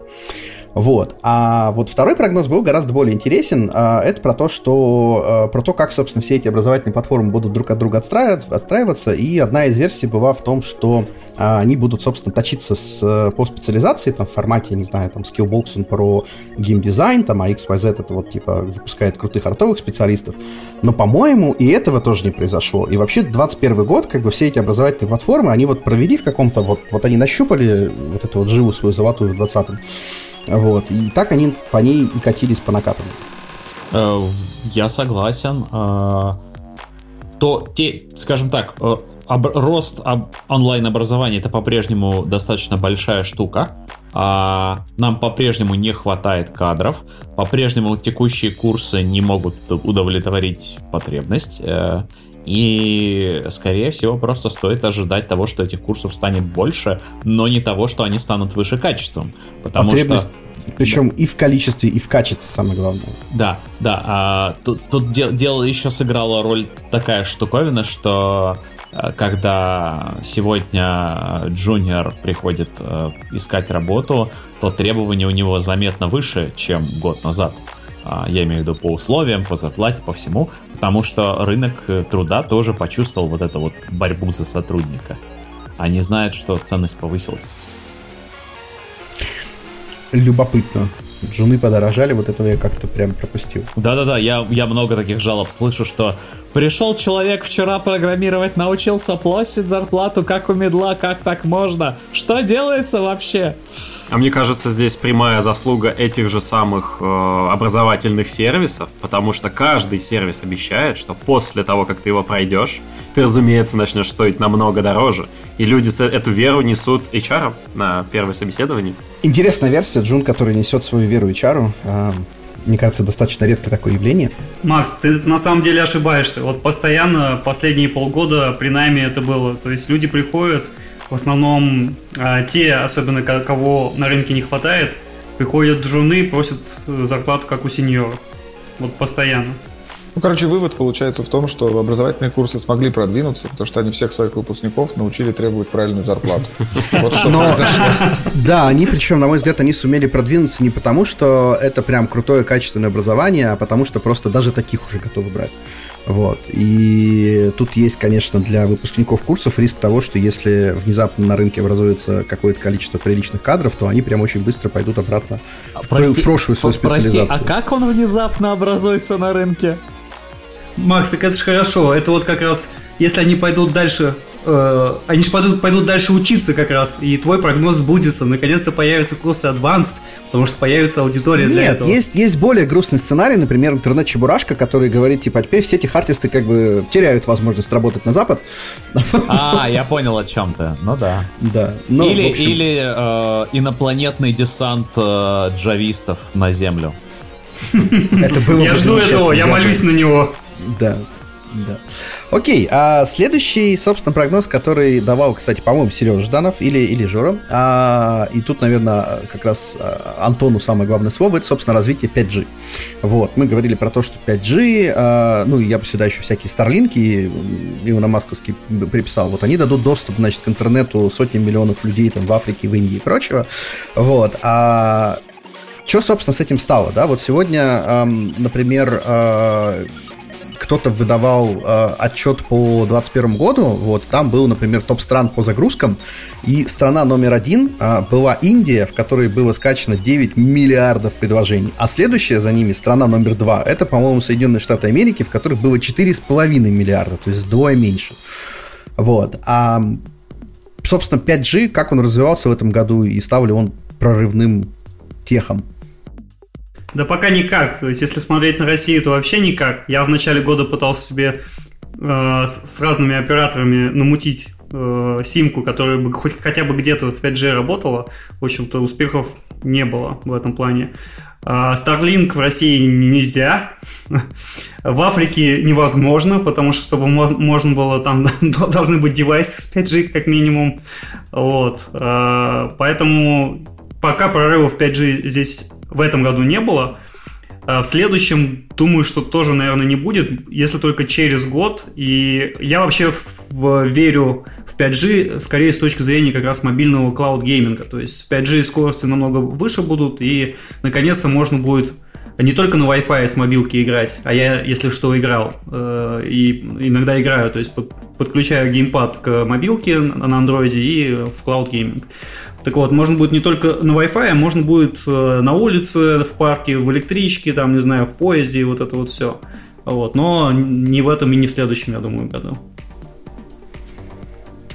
Вот. А вот второй прогноз был гораздо более интересен. А, это про то, что про то, как, собственно, все эти образовательные платформы будут друг от друга отстраиваться. И одна из версий была в том, что они будут, собственно, точиться с, по специализации, там, в формате, не знаю, там, Skillbox он про геймдизайн, там, а XYZ это вот, типа, выпускает крутых артовых специалистов. Но, по-моему, и этого тоже не произошло. И вообще 21 год, как бы все эти образовательные платформы, они вот провели в каком-то, вот, вот они нащупали вот эту вот живу свою золотую в 20-м. Вот. И так они по ней и катились по накатам. Э, я согласен. Э, то, те, скажем так, э, рост онлайн-образования это по-прежнему достаточно большая штука. А нам по-прежнему не хватает кадров, по-прежнему текущие курсы не могут удовлетворить потребность. И, скорее всего, просто стоит ожидать того, что этих курсов станет больше, но не того, что они станут выше качеством. Потому что... Причем да. и в количестве, и в качестве, самое главное. Да, да. А, тут тут дел, дело еще сыграла роль такая штуковина, что а, когда сегодня джуниор приходит э, искать работу, то требования у него заметно выше, чем год назад. А, я имею в виду по условиям, по зарплате, по всему, потому что рынок э, труда тоже почувствовал вот эту вот борьбу за сотрудника. Они знают, что ценность повысилась. Любопытно. Жены подорожали, вот этого я как-то прям пропустил. Да-да-да, я, я много таких жалоб слышу, что пришел человек вчера программировать, научился площадь зарплату, как у медла, как так можно? Что делается вообще? А мне кажется, здесь прямая заслуга этих же самых э, образовательных сервисов, потому что каждый сервис обещает, что после того, как ты его пройдешь, ты, разумеется, начнешь стоить намного дороже. И люди эту веру несут HR на первое собеседование. Интересная версия, Джун, который несет свою веру HR. Э, мне кажется, достаточно редкое такое явление. Макс, ты на самом деле ошибаешься. Вот постоянно последние полгода при найме это было. То есть люди приходят, в основном а, те, особенно кого на рынке не хватает, приходят джуны, просят э, зарплату, как у сеньоров. Вот постоянно. Ну, короче, вывод получается в том, что образовательные курсы смогли продвинуться, потому что они всех своих выпускников научили требовать правильную зарплату. [laughs] Вот что произошло. [laughs] Да, они, причем, на мой взгляд, они сумели продвинуться не потому, что это прям крутое качественное образование, а потому что просто даже таких уже готовы брать. Вот. И тут есть, конечно, для выпускников курсов риск того, что если внезапно на рынке образуется какое-то количество приличных кадров, то они прям очень быстро пойдут обратно прости, в прошлую свою специализацию. Прости, а как он внезапно образуется на рынке? Макс, так это же хорошо. Это вот как раз, если они пойдут дальше э, они же пойдут, пойдут дальше учиться как раз, и твой прогноз сбудется. Наконец-то появятся курсы Advanced, потому что появится аудитория Нет, для этого. Есть, есть более грустный сценарий, например, интернет-чебурашка, который говорит, типа, теперь все эти артисты как бы теряют возможность работать на Запад. [laughs] А, я понял о чем то Ну да. Да. Ну, или общем... или э, инопланетный десант э, джавистов на Землю. [laughs] Это было я жду этого, я молюсь на него. Да, да. Окей, а следующий, собственно, прогноз, который давал, кстати, по-моему, Сережа Жданов или, или Жора. А, и тут, наверное, как раз а, Антону самое главное слово, это, собственно, развитие 5G. Вот, мы говорили про то, что 5G, а, ну, я бы сюда еще всякие старлинки, на Масковский приписал, вот они дадут доступ, значит, к интернету сотням миллионов людей там в Африке, в Индии и прочего. Вот, а что, собственно, с этим стало, да? Вот сегодня, например, э, кто-то выдавал э, отчет по 2021 году, вот, там был, например, топ стран по загрузкам, и страна номер один э, была Индия, в которой было скачано 9 миллиардов предложений, а следующая за ними страна номер два, это, по-моему, Соединенные Штаты Америки, в которых было 4,5 миллиарда, то есть вдвое меньше. Вот, а, собственно, 5G, как он развивался в этом году, и стал ли он прорывным техом? Да пока никак. То есть, если смотреть на Россию, то вообще никак. Я в начале года пытался себе э, с разными операторами намутить э, симку, которая бы хоть хотя бы где-то в 5G работала. В общем-то, успехов не было в этом плане. Starlink в России нельзя. В Африке невозможно, потому что, чтобы можно было, там [laughs] должны быть девайсы с 5G как минимум. Вот. А, поэтому пока прорывов 5G здесь в этом году не было. А в следующем, думаю, что тоже, наверное, не будет, если только через год. И я вообще в, верю в 5G скорее с точки зрения как раз мобильного клауд-гейминга. То есть в 5G скорости намного выше будут, и наконец-то можно будет не только на Wi-Fi с мобилки играть, а я, если что, играл. Э, и иногда играю, то есть подключаю геймпад к мобилке на андроиде и в Cloud Gaming. Так вот, можно будет не только на Wi-Fi, а можно будет э, на улице, в парке, в электричке, там, не знаю, в поезде, вот это вот все. Вот, но не в этом и не в следующем, я думаю, году.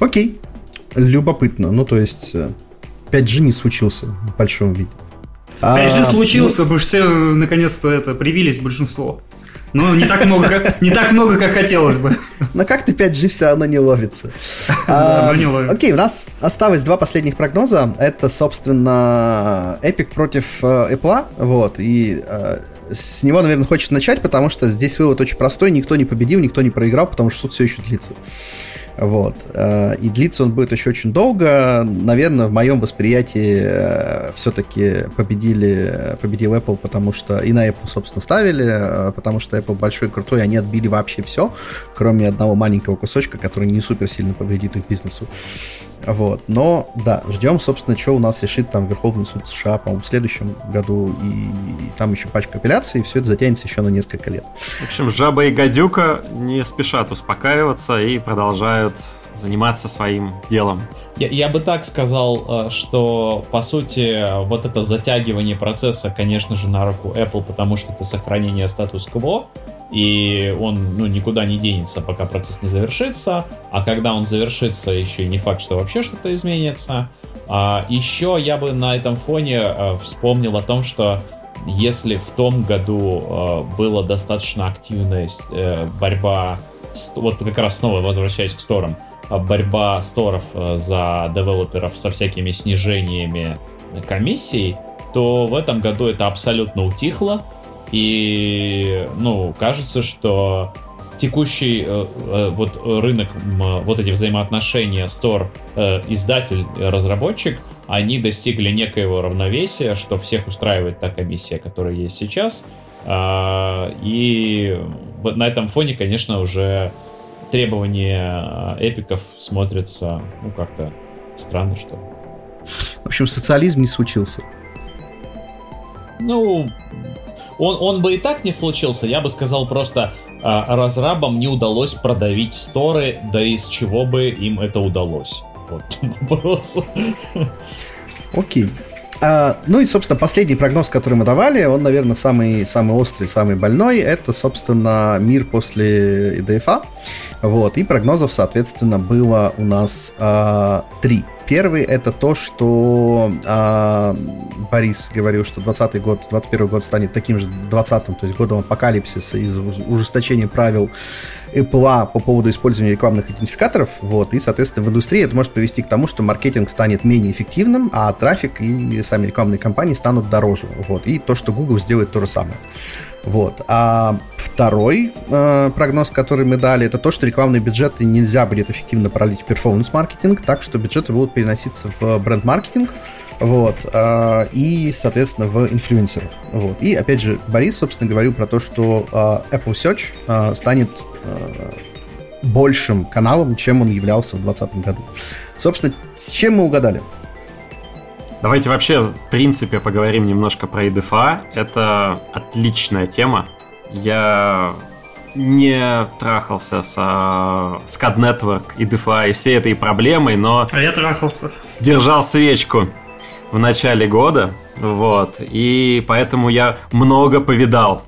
Окей. Любопытно. Ну, то есть 5G э, не случился в большом виде. 5G а, случился, ну... все наконец-то это привились большинство. Но не так много, как, не так много, как хотелось бы. Но как-то 5G все равно не ловится. [laughs] а, не ловит. Окей, у нас осталось два последних прогноза. Это, собственно, Epic против э, Apple. Вот, и э, с него, наверное, хочется начать, потому что здесь вывод очень простой. Никто не победил, никто не проиграл, потому что суд все еще длится. Вот. Э, и длиться он будет еще очень долго. Наверное, в моем восприятии э, все-таки победили, победил Apple, потому что и на Apple, собственно, ставили, э, потому что Apple большой и крутой, они отбили вообще все, кроме одного маленького кусочка, который не супер сильно повредит их бизнесу. Вот. Но, да, ждем, собственно, что у нас решит там Верховный суд США, по-моему, в следующем году, и, и там еще пачка апелляций, и все это затянется еще на несколько лет. В общем, Жаба и Гадюка не спешат успокаиваться и продолжают заниматься своим делом. Я, я бы так сказал, э, что по сути вот это затягивание процесса, конечно же, на руку Apple, потому что это сохранение статус-кво, и он ну, никуда не денется, пока процесс не завершится, а когда он завершится, еще не факт, что вообще что-то изменится. А еще я бы на этом фоне а, вспомнил о том, что если в том году а, была достаточно активная а, борьба, с, вот как раз снова возвращаясь к сторам, борьба сторов а, за девелоперов со всякими снижениями комиссий, то в этом году это абсолютно утихло, и, ну, кажется, что текущий э, э, вот рынок, э, вот эти взаимоотношения стор, э, издатель, разработчик, они достигли некоего равновесия, что всех устраивает та комиссия, которая есть сейчас. Э, и на этом фоне, конечно, уже требования э, эпиков смотрятся, ну, как-то странно, что ли. В общем, социализм не случился. Ну, он, он бы и так не случился, я бы сказал просто, а, разрабам не удалось продавить сторы, да из чего бы им это удалось. Вот [laughs] вопрос. Окей. А, ну и, собственно, последний прогноз, который мы давали, он, наверное, самый, самый острый, самый больной. Это, собственно, мир после ИДФА. Вот. И прогнозов, соответственно, было у нас а, три. Первый это то, что а, Борис говорил, что 20 год, 21 год станет таким же 20-м, то есть годом апокалипсиса из ужесточения правил Apple по поводу использования рекламных идентификаторов, вот, и, соответственно, в индустрии это может привести к тому, что маркетинг станет менее эффективным, а трафик и сами рекламные кампании станут дороже, вот, и то, что Google сделает то же самое. Вот. А второй э, прогноз, который мы дали, это то, что рекламные бюджеты нельзя будет эффективно пролить в перформанс-маркетинг, так что бюджеты будут переноситься в бренд-маркетинг, вот, э, и, соответственно, в инфлюенсеров. Вот. И, опять же, Борис, собственно, говорил про то, что э, Apple Search э, станет э, большим каналом, чем он являлся в 2020 году. Собственно, с чем мы угадали? Давайте вообще, в принципе, поговорим немножко про EDFA. Это отличная тема. Я не трахался с, с Cad Network, EDFA и всей этой проблемой, но... А я трахался. Держал свечку в начале года, вот, и поэтому я много повидал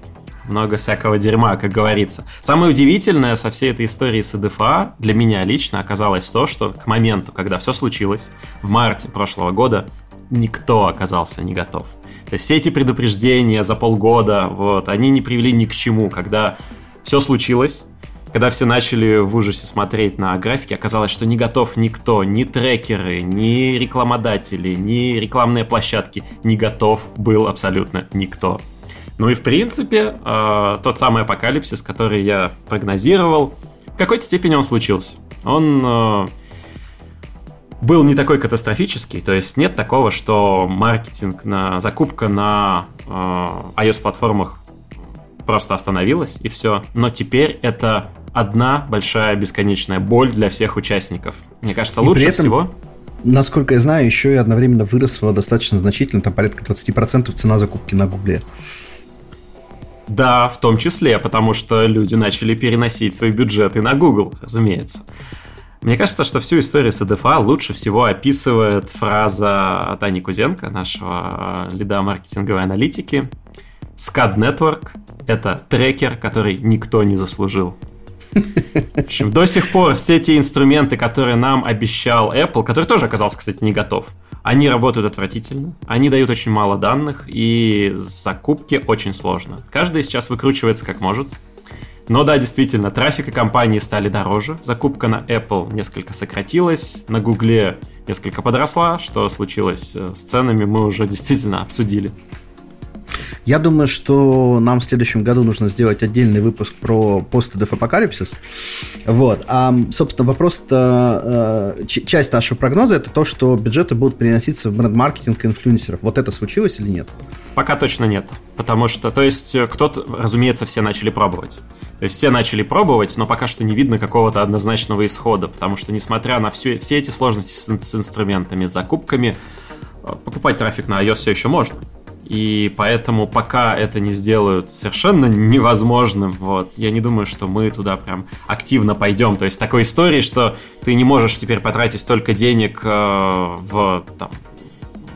много всякого дерьма, как говорится. Самое удивительное со всей этой истории с EDFA для меня лично оказалось то, что к моменту, когда все случилось, в марте прошлого года, никто оказался не готов. То есть все эти предупреждения за полгода, вот, они не привели ни к чему. Когда все случилось, когда все начали в ужасе смотреть на графики, оказалось, что не готов никто, ни трекеры, ни рекламодатели, ни рекламные площадки, не готов был абсолютно никто. Ну и в принципе, э, тот самый апокалипсис, который я прогнозировал, в какой-то степени он случился. Он э, был не такой катастрофический, то есть нет такого, что маркетинг на закупка на э, iOS платформах просто остановилась и все. Но теперь это одна большая бесконечная боль для всех участников. Мне кажется, лучше этом... всего насколько я знаю, еще и одновременно выросла достаточно значительно, там порядка 20% цена закупки на Гугле. Да, в том числе, потому что люди начали переносить свои бюджеты на Google, разумеется. Мне кажется, что всю историю с EDFA лучше всего описывает фраза Тани Кузенко, нашего лида маркетинговой аналитики. SCAD Network — это трекер, который никто не заслужил. В общем, до сих пор все те инструменты, которые нам обещал Apple, который тоже оказался, кстати, не готов, они работают отвратительно, они дают очень мало данных, и закупки очень сложно. Каждый сейчас выкручивается как может. Но да, действительно, трафик и компании стали дороже, закупка на Apple несколько сократилась, на Google несколько подросла, что случилось э, с ценами, мы уже [laughs] действительно обсудили. Я думаю, что нам в следующем году нужно сделать отдельный выпуск про пост-деф-апокалипсис. Вот. А, собственно, вопрос-то... Э, часть нашего прогноза это то, что бюджеты будут переноситься в бренд-маркетинг инфлюенсеров. Вот это случилось или нет? Пока точно нет. Потому что, то есть, э, кто-то, разумеется, все начали пробовать. То есть все начали пробовать, но пока что не видно какого-то однозначного исхода, потому что, несмотря на все, все эти сложности с, с инструментами, с закупками, э, покупать трафик на iOS все еще можно. И поэтому пока это не сделают совершенно невозможным, вот, я не думаю, что мы туда прям активно пойдем. То есть такой истории, что ты не можешь теперь потратить столько денег э, в, там,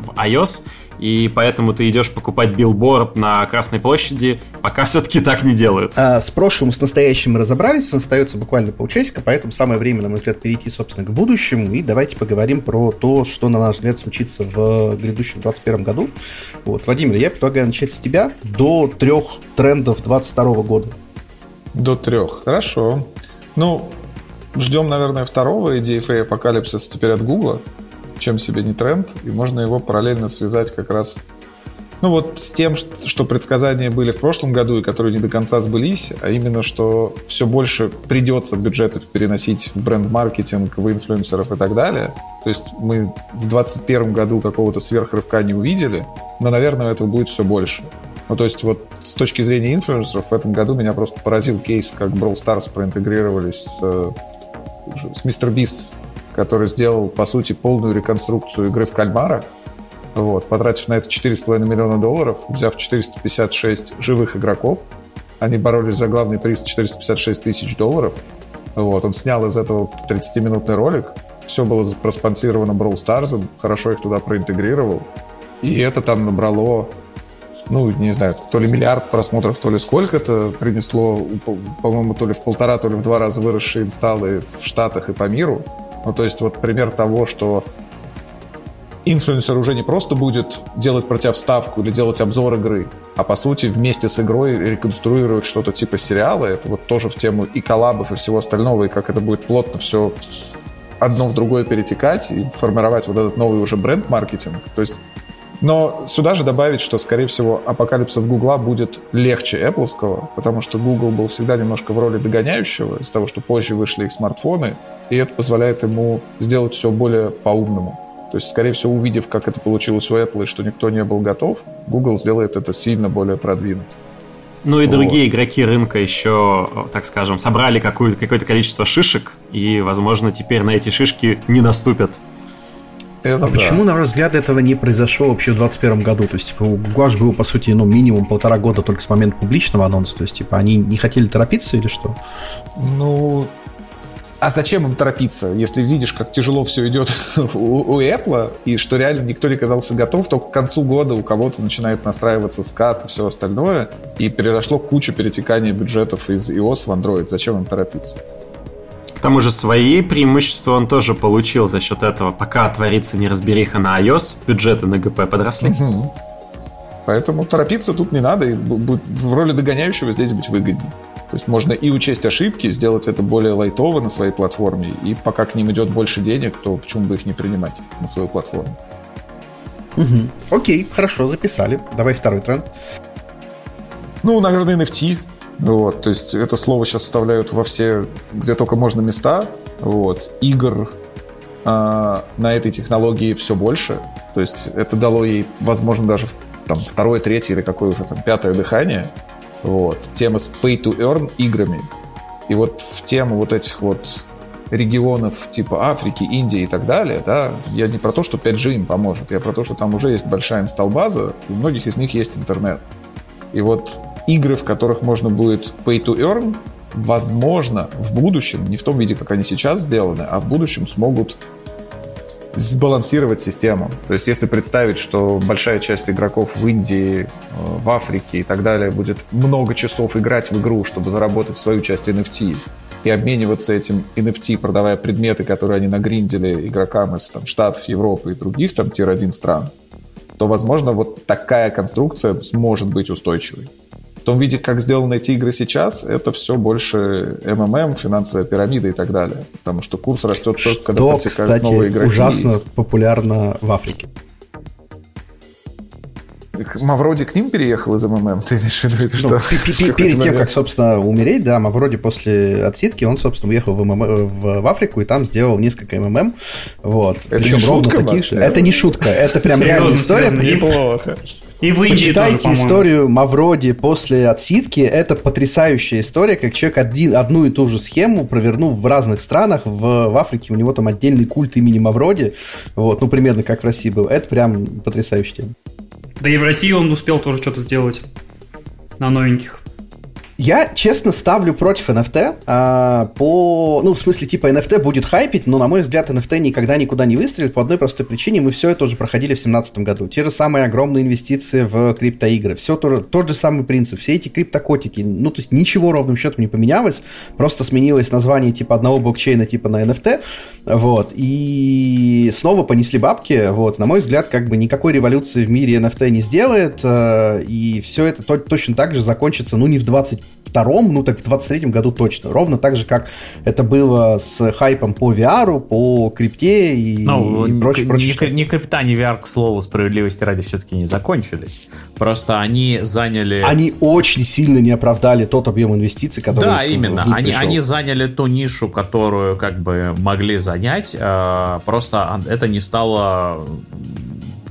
в iOS, и поэтому ты идешь покупать билборд на Красной площади, пока все-таки так не делают. А, с прошлым, с настоящим мы разобрались, остается буквально полчасика, поэтому самое время, на мой взгляд, перейти, собственно, к будущему, и давайте поговорим про то, что, на наш взгляд, случится в грядущем 2021 году. Вот, Владимир, я предлагаю начать с тебя до трех трендов 2022 года. До трех, хорошо. Ну, ждем, наверное, второго DFA апокалипсиса теперь от Гугла чем себе не тренд, и можно его параллельно связать как раз ну вот с тем, что предсказания были в прошлом году и которые не до конца сбылись, а именно, что все больше придется бюджетов переносить в бренд-маркетинг, в инфлюенсеров и так далее. То есть мы в 2021 году какого-то сверхрывка не увидели, но, наверное, этого будет все больше. Ну, то есть вот с точки зрения инфлюенсеров в этом году меня просто поразил кейс, как Brawl Stars проинтегрировались с, с Mr. Beast который сделал, по сути, полную реконструкцию игры в кальмара, вот, потратив на это 4,5 миллиона долларов, взяв 456 живых игроков, они боролись за главный приз 456 тысяч долларов. Вот, он снял из этого 30-минутный ролик, все было проспонсировано Brawl Stars, хорошо их туда проинтегрировал. И это там набрало, ну, не знаю, то ли миллиард просмотров, то ли сколько это принесло, по-моему, то ли в полтора, то ли в два раза выросшие инсталлы в Штатах и по миру. Ну, то есть вот пример того, что инфлюенсер уже не просто будет делать про тебя вставку или делать обзор игры, а по сути вместе с игрой реконструировать что-то типа сериала. Это вот тоже в тему и коллабов, и всего остального, и как это будет плотно все одно в другое перетекать и формировать вот этот новый уже бренд-маркетинг. То есть но сюда же добавить, что, скорее всего, апокалипсис Гугла будет легче Apple, потому что Google был всегда немножко в роли догоняющего из того, что позже вышли их смартфоны, и это позволяет ему сделать все более по-умному. То есть, скорее всего, увидев, как это получилось у Apple, и что никто не был готов, Google сделает это сильно более продвинуто. Ну и вот. другие игроки рынка еще, так скажем, собрали какое-то количество шишек, и, возможно, теперь на эти шишки не наступят это а да. почему, на ваш взгляд, этого не произошло вообще в 2021 году? То есть, типа, у Гуаш было, по сути, ну, минимум полтора года только с момента публичного анонса. То есть, типа, они не хотели торопиться или что? Ну, а зачем им торопиться, если видишь, как тяжело все идет [laughs] у, у Apple, и что реально никто не казался готов, только к концу года у кого-то начинает настраиваться скат и все остальное, и произошло куча перетекания бюджетов из iOS в Android. Зачем им торопиться? К тому же свои преимущества он тоже получил за счет этого. Пока творится неразбериха на iOS, бюджеты на ГП подросли. Угу. Поэтому торопиться тут не надо, и в роли догоняющего здесь быть выгоднее. То есть можно и учесть ошибки, сделать это более лайтово на своей платформе, и пока к ним идет больше денег, то почему бы их не принимать на свою платформу? Угу. Окей, хорошо, записали. Давай второй тренд. Ну, наверное, NFT. Вот, то есть это слово сейчас вставляют во все, где только можно места. Вот. Игр а, на этой технологии все больше. То есть это дало ей, возможно, даже там, второе, третье или какое уже там пятое дыхание. Вот. Тема с pay to earn играми И вот в тему вот этих вот регионов типа Африки, Индии и так далее, да, я не про то, что 5G им поможет, я про то, что там уже есть большая инсталл-база, у многих из них есть интернет. И вот игры, в которых можно будет pay to earn, возможно, в будущем, не в том виде, как они сейчас сделаны, а в будущем смогут сбалансировать систему. То есть если представить, что большая часть игроков в Индии, э, в Африке и так далее будет много часов играть в игру, чтобы заработать свою часть NFT, и обмениваться этим NFT, продавая предметы, которые они нагриндили игрокам из там, Штатов, Европы и других там tier-1 стран, то, возможно, вот такая конструкция сможет быть устойчивой. В том виде, как сделаны эти игры сейчас, это все больше МММ, финансовая пирамида и так далее. Потому что курс растет только, когда подтекают кстати, новые игроки. ужасно популярно в Африке. Мавроди к ним переехал из МММ, ты имеешь в виду? Ну, что? Перед тем, как, собственно, умереть, да, Мавроди после отсидки, он, собственно, уехал в, ММ, в, в Африку и там сделал несколько МММ. Вот. Это Причем не ровно шутка, таких... Это не шутка, это прям реальная история. Неплохо. И в Индии Почитайте тоже, историю Мавроди после отсидки. Это потрясающая история, как человек один, одну и ту же схему провернул в разных странах. В, в Африке у него там отдельный культ имени Мавроди. Вот, ну, примерно как в России был. Это прям потрясающая тема. Да и в России он успел тоже что-то сделать на новеньких. Я, честно, ставлю против NFT а, по... Ну, в смысле, типа, NFT будет хайпить, но, на мой взгляд, NFT никогда никуда не выстрелит по одной простой причине. Мы все это уже проходили в 2017 году. Те же самые огромные инвестиции в криптоигры. Все то, тот же самый принцип. Все эти криптокотики. Ну, то есть ничего ровным счетом не поменялось. Просто сменилось название типа одного блокчейна типа на NFT. Вот. И снова понесли бабки. Вот. На мой взгляд, как бы никакой революции в мире NFT не сделает. Э, и все это точно так же закончится, ну, не в 20 втором, ну так в 23-м году точно. Ровно так же, как это было с хайпом по VR, по крипте и, ну, и прочее, прочее. Ни, ни крипта, ни VR, к слову, справедливости ради все-таки не закончились. Просто они заняли... Они очень сильно не оправдали тот объем инвестиций, который Да, именно. Они, они заняли ту нишу, которую как бы могли занять. Э, просто это не стало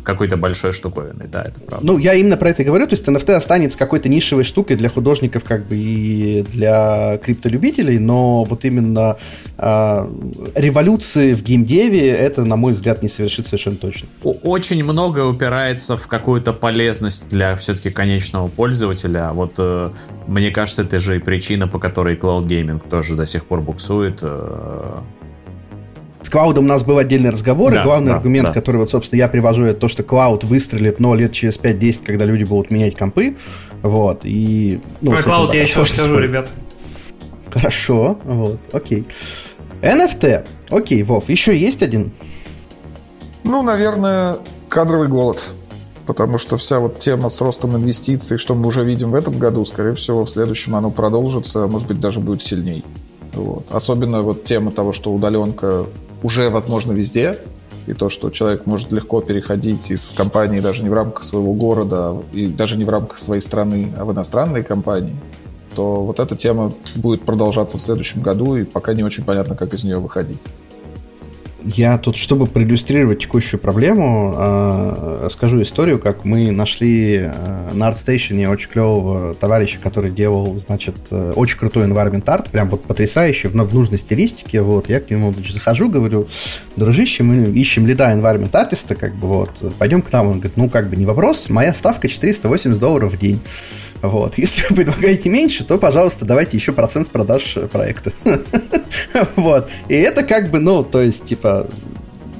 какой-то большой штуковиной, да, это правда. Ну, я именно про это и говорю, то есть NFT останется какой-то нишевой штукой для художников, как бы и для криптолюбителей, но вот именно э, революции в геймдеве это, на мой взгляд, не совершит совершенно точно. Очень многое упирается в какую-то полезность для все-таки конечного пользователя. Вот э, мне кажется, это же и причина, по которой Cloud Gaming тоже до сих пор буксует. Э, клаудом у нас был отдельный разговор, да, и главный да, аргумент, да. который, вот, собственно, я привожу, это то, что клауд выстрелит, но лет через 5-10, когда люди будут менять компы, вот, и... Ну, Про клауд я еще расскажу, ребят. Хорошо, вот, окей. NFT. Окей, Вов, еще есть один? Ну, наверное, кадровый голод. Потому что вся вот тема с ростом инвестиций, что мы уже видим в этом году, скорее всего, в следующем оно продолжится, а может быть, даже будет сильней. Вот. Особенно вот тема того, что удаленка уже возможно везде, и то, что человек может легко переходить из компании даже не в рамках своего города, и даже не в рамках своей страны, а в иностранные компании, то вот эта тема будет продолжаться в следующем году, и пока не очень понятно, как из нее выходить. Я тут, чтобы проиллюстрировать текущую проблему, э, расскажу историю, как мы нашли э, на ArtStation очень клевого товарища, который делал, значит, э, очень крутой environment art, прям вот потрясающий, в, в нужной стилистике, вот, я к нему значит, захожу, говорю, дружище, мы ищем лида environment артиста, как бы, вот, пойдем к нам, он говорит, ну, как бы, не вопрос, моя ставка 480 долларов в день. Вот. Если вы предлагаете меньше, то, пожалуйста, давайте еще процент с продаж э, проекта. [laughs] Вот. И это как бы, ну, то есть, типа,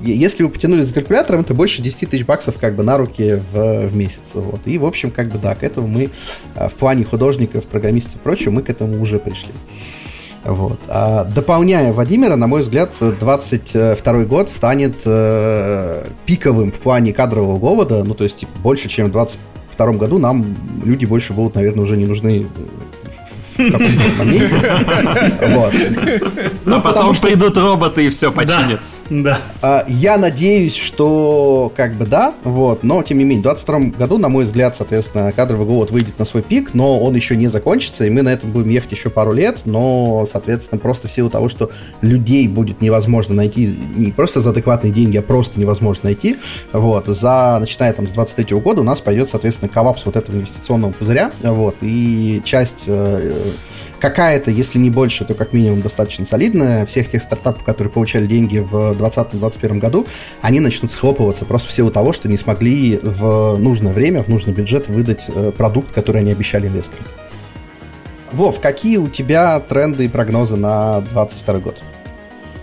если вы потянули за калькулятором, это больше 10 тысяч баксов как бы на руки в, в месяц. Вот. И, в общем, как бы да, к этому мы а, в плане художников, программистов и прочего, мы к этому уже пришли. Вот. А, дополняя Владимира, на мой взгляд, 22 год станет э, пиковым в плане кадрового голода, ну, то есть, типа, больше, чем 20 втором году нам люди больше будут, наверное, уже не нужны э, в [laughs] вот. Ну, ну потом что... придут роботы и все починят. Да. А, я надеюсь, что как бы да, вот, но тем не менее, в 2022 году, на мой взгляд, соответственно, кадровый голод выйдет на свой пик, но он еще не закончится, и мы на этом будем ехать еще пару лет, но, соответственно, просто в силу того, что людей будет невозможно найти не просто за адекватные деньги, а просто невозможно найти, вот, за, начиная там с 23 года у нас пойдет, соответственно, коллапс вот этого инвестиционного пузыря, вот, и часть э, какая-то, если не больше, то как минимум достаточно солидная, всех тех стартапов, которые получали деньги в 2020-2021 году, они начнут схлопываться просто в силу того, что не смогли в нужное время, в нужный бюджет выдать э, продукт, который они обещали инвесторам. Вов, какие у тебя тренды и прогнозы на 2022 год?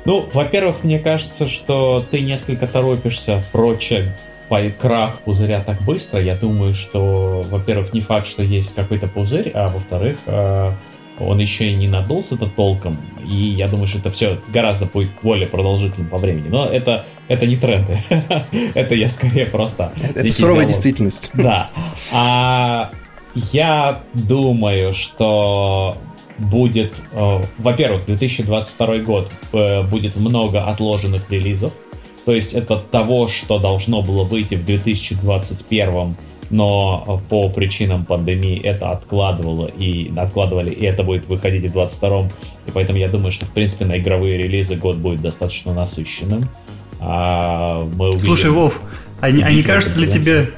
Ну, во-первых, мне кажется, что ты несколько торопишься прочее по крах пузыря так быстро. Я думаю, что, во-первых, не факт, что есть какой-то пузырь, а во-вторых, э, он еще и не надулся-то толком, и я думаю, что это все гораздо более продолжительным по времени. Но это, это не тренды. [laughs] это я скорее просто... Это суровая действительность. [laughs] Да. А я думаю, что будет, э, во-первых, 2022 год э, будет много отложенных релизов. То есть это того, что должно было выйти в 2021, но по причинам пандемии это откладывало и откладывали, и это будет выходить в 2022. И поэтому я думаю, что в принципе на игровые релизы год будет достаточно насыщенным. А мы увидим... Слушай, Вов, а, а не кажется ли тебе,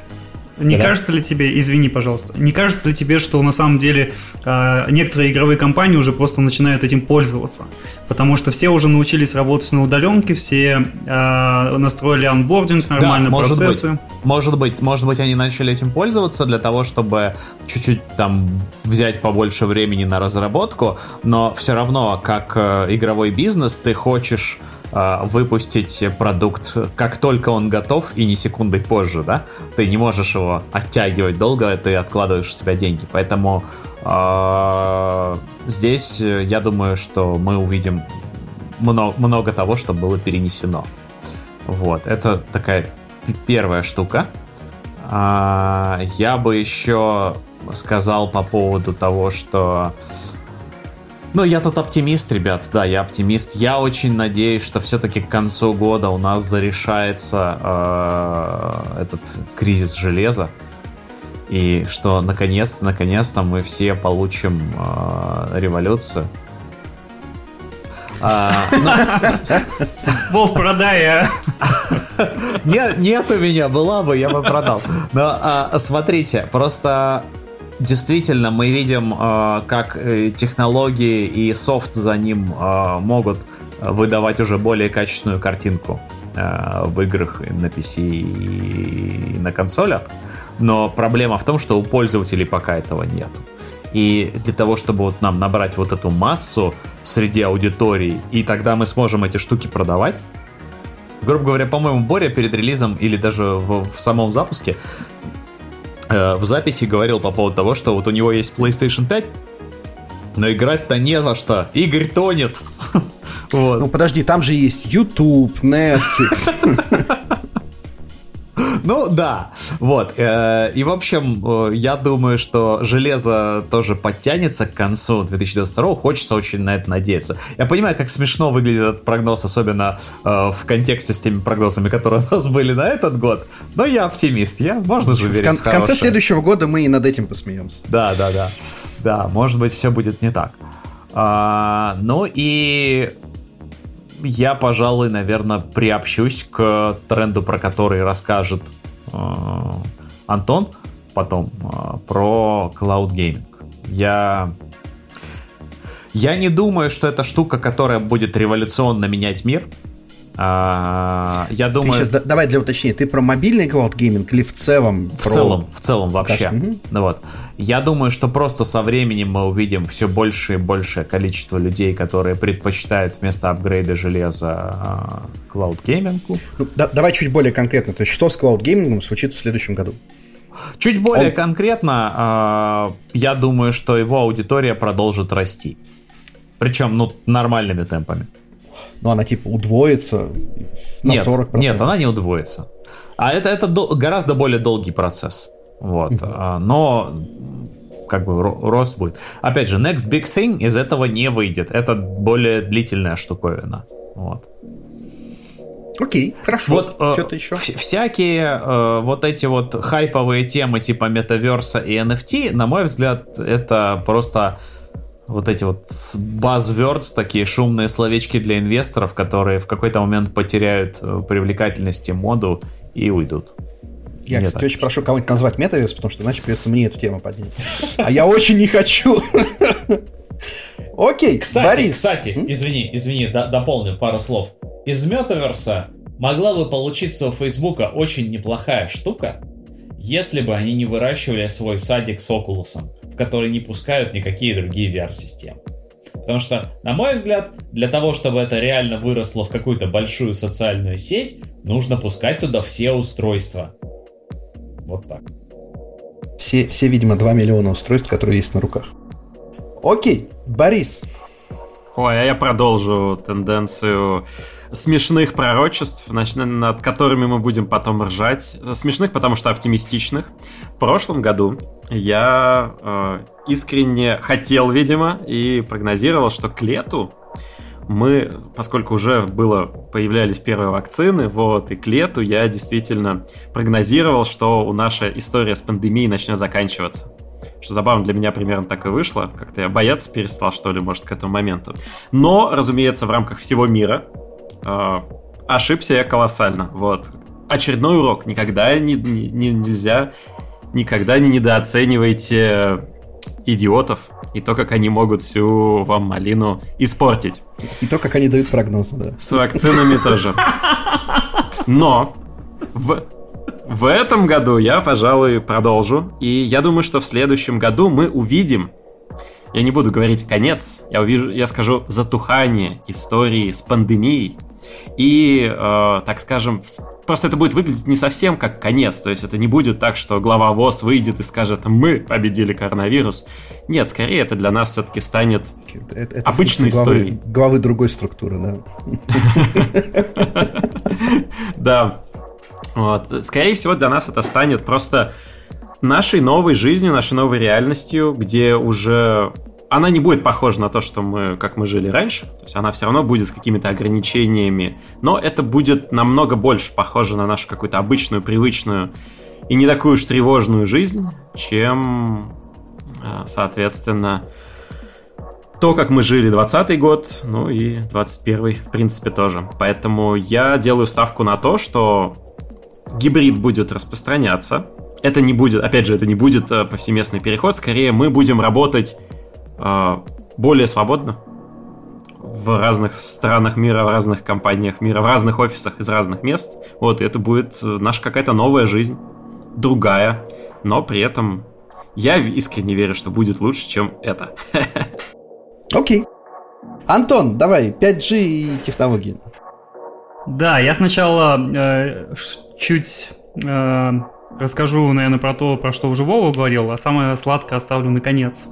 не да. кажется ли тебе, извини, пожалуйста, не кажется ли тебе, что на самом деле э, некоторые игровые компании уже просто начинают этим пользоваться? Потому что все уже научились работать на удаленке, все э, настроили анбординг, нормально да, может процессы. Быть, может быть, может быть, они начали этим пользоваться для того, чтобы чуть-чуть там взять побольше времени на разработку, но все равно, как э, игровой бизнес, ты хочешь выпустить продукт, как только он готов, и не секундой позже, да? Ты не можешь его оттягивать долго, ты откладываешь в себя деньги. Поэтому э, здесь я думаю, что мы увидим много, много того, что было перенесено. Вот, это такая первая штука. А, я бы еще сказал по поводу того, что ну, я тут оптимист, ребят, да, я оптимист. Я очень надеюсь, что все-таки к концу года у нас зарешается э, этот кризис железа. И что наконец-то, наконец-то мы все получим э, революцию. А, ну, [laughs] Вов, продай, а. Нет, нет у меня, была бы, я бы продал. Но а, смотрите, просто действительно мы видим, э, как э, технологии и софт за ним э, могут выдавать уже более качественную картинку в играх на PC и на консолях. Но проблема в том, что у пользователей пока этого нет. И для того, чтобы вот нам набрать вот эту массу среди аудитории, и тогда мы сможем эти штуки продавать, грубо говоря, по-моему, Боря перед релизом или даже в, в самом запуске Э, в записи говорил по поводу того, что вот у него есть PlayStation 5, но играть-то не во что. Игорь тонет. [laughs] вот. Ну подожди, там же есть YouTube, Netflix. [laughs] [laughs] Ну да, вот. Э, и в общем, э, я думаю, что железо тоже подтянется к концу 2022. Хочется очень на это надеяться. Я понимаю, как смешно выглядит этот прогноз, особенно э, в контексте с теми прогнозами, которые [laughs] у нас были на этот год. Но я оптимист. Я можно же верить в, в конце следующего года мы и над этим посмеемся. Да, да, да. Да, может быть, все будет не так. А, ну и я, пожалуй, наверное, приобщусь к тренду, про который расскажет э, Антон потом, э, про Cloud Gaming. Я... Я не думаю, что это штука, которая будет революционно менять мир. А, я думаю... Ты сейчас, давай для уточнения, ты про мобильный cloud гейминг или в целом? В про... целом, в целом вообще. Угу. Ну, вот. Я думаю, что просто со временем мы увидим все больше и большее количество людей, которые предпочитают вместо апгрейда железа cloud а, геймингу. Ну, да, давай чуть более конкретно. То есть что с cloud геймингом случится в следующем году? Чуть более Он... конкретно, э, я думаю, что его аудитория продолжит расти. Причем, ну, нормальными темпами ну, она типа удвоится на нет, 40%. Нет, она не удвоится. А это, это до, гораздо более долгий процесс. Вот. Uh-huh. Но как бы рост будет. Опять же, next big thing из этого не выйдет. Это более длительная штуковина. Вот. Окей, хорошо. Вот э, что-то еще. всякие э, вот эти вот хайповые темы типа метаверса и NFT, на мой взгляд, это просто вот эти вот buzzwords, такие шумные словечки для инвесторов, которые в какой-то момент потеряют э, привлекательности моду и уйдут. Я, мне кстати, очень прошу кого-нибудь назвать метаверс, потому что иначе придется мне эту тему поднять. А я очень не хочу. Окей, кстати, Борис. Кстати, извини, извини, дополню пару слов. Из метаверса могла бы получиться у Фейсбука очень неплохая штука, если бы они не выращивали свой садик с Окулусом, в который не пускают никакие другие VR-системы. Потому что, на мой взгляд, для того, чтобы это реально выросло в какую-то большую социальную сеть, нужно пускать туда все устройства. Вот так. Все, все, видимо, 2 миллиона устройств, которые есть на руках. Окей, Борис. Ой, а я продолжу тенденцию смешных пророчеств, над которыми мы будем потом ржать. Смешных, потому что оптимистичных. В прошлом году я э, искренне хотел, видимо, и прогнозировал, что к лету мы, поскольку уже было, появлялись первые вакцины, вот, и к лету я действительно прогнозировал, что у нашей история с пандемией начнет заканчиваться. Что забавно для меня примерно так и вышло. Как-то я бояться перестал, что ли, может, к этому моменту. Но, разумеется, в рамках всего мира ошибся я колоссально. Вот. Очередной урок. Никогда не, не, не, нельзя, никогда не недооценивайте идиотов и то, как они могут всю вам малину испортить. И то, как они дают прогнозы, да. С вакцинами тоже. Но в в этом году я, пожалуй, продолжу. И я думаю, что в следующем году мы увидим, я не буду говорить конец, я, увижу, я скажу затухание истории с пандемией. И, э, так скажем, просто это будет выглядеть не совсем как конец. То есть это не будет так, что глава ВОЗ выйдет и скажет, мы победили коронавирус. Нет, скорее это для нас все-таки станет это, это обычной историей. Главы, главы другой структуры, да. [laughs] Да. Вот. Скорее всего, для нас это станет просто нашей новой жизнью, нашей новой реальностью, где уже она не будет похожа на то, что мы, как мы жили раньше. То есть она все равно будет с какими-то ограничениями. Но это будет намного больше похоже на нашу какую-то обычную, привычную и не такую уж тревожную жизнь, чем, э, соответственно, то, как мы жили 20 год, ну и 21 в принципе тоже. Поэтому я делаю ставку на то, что гибрид будет распространяться. Это не будет, опять же, это не будет э, повсеместный переход, скорее мы будем работать более свободно в разных странах мира, в разных компаниях мира, в разных офисах из разных мест. Вот, и это будет э, наша какая-то новая жизнь, другая, но при этом я искренне верю, что будет лучше, чем это. [laughs] Окей. Okay. Антон, давай, 5G и технологии. Да, я сначала э, чуть э, расскажу, наверное, про то, про что уже Вова говорил, а самое сладкое оставлю наконец.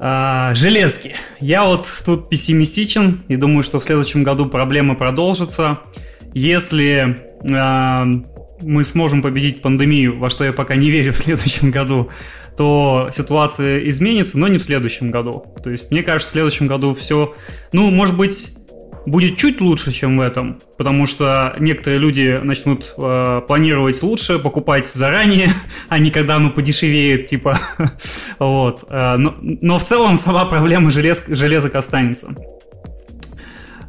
А, железки. Я вот тут пессимистичен и думаю, что в следующем году проблемы продолжатся. Если а, мы сможем победить пандемию, во что я пока не верю [laughs] в следующем году, то ситуация изменится, но не в следующем году. То есть, мне кажется, в следующем году все, ну, может быть, будет чуть лучше, чем в этом, потому что некоторые люди начнут э, планировать лучше, покупать заранее, [laughs] а не когда оно подешевеет, типа. [laughs] вот. Э, но, но в целом сама проблема желез, железок останется.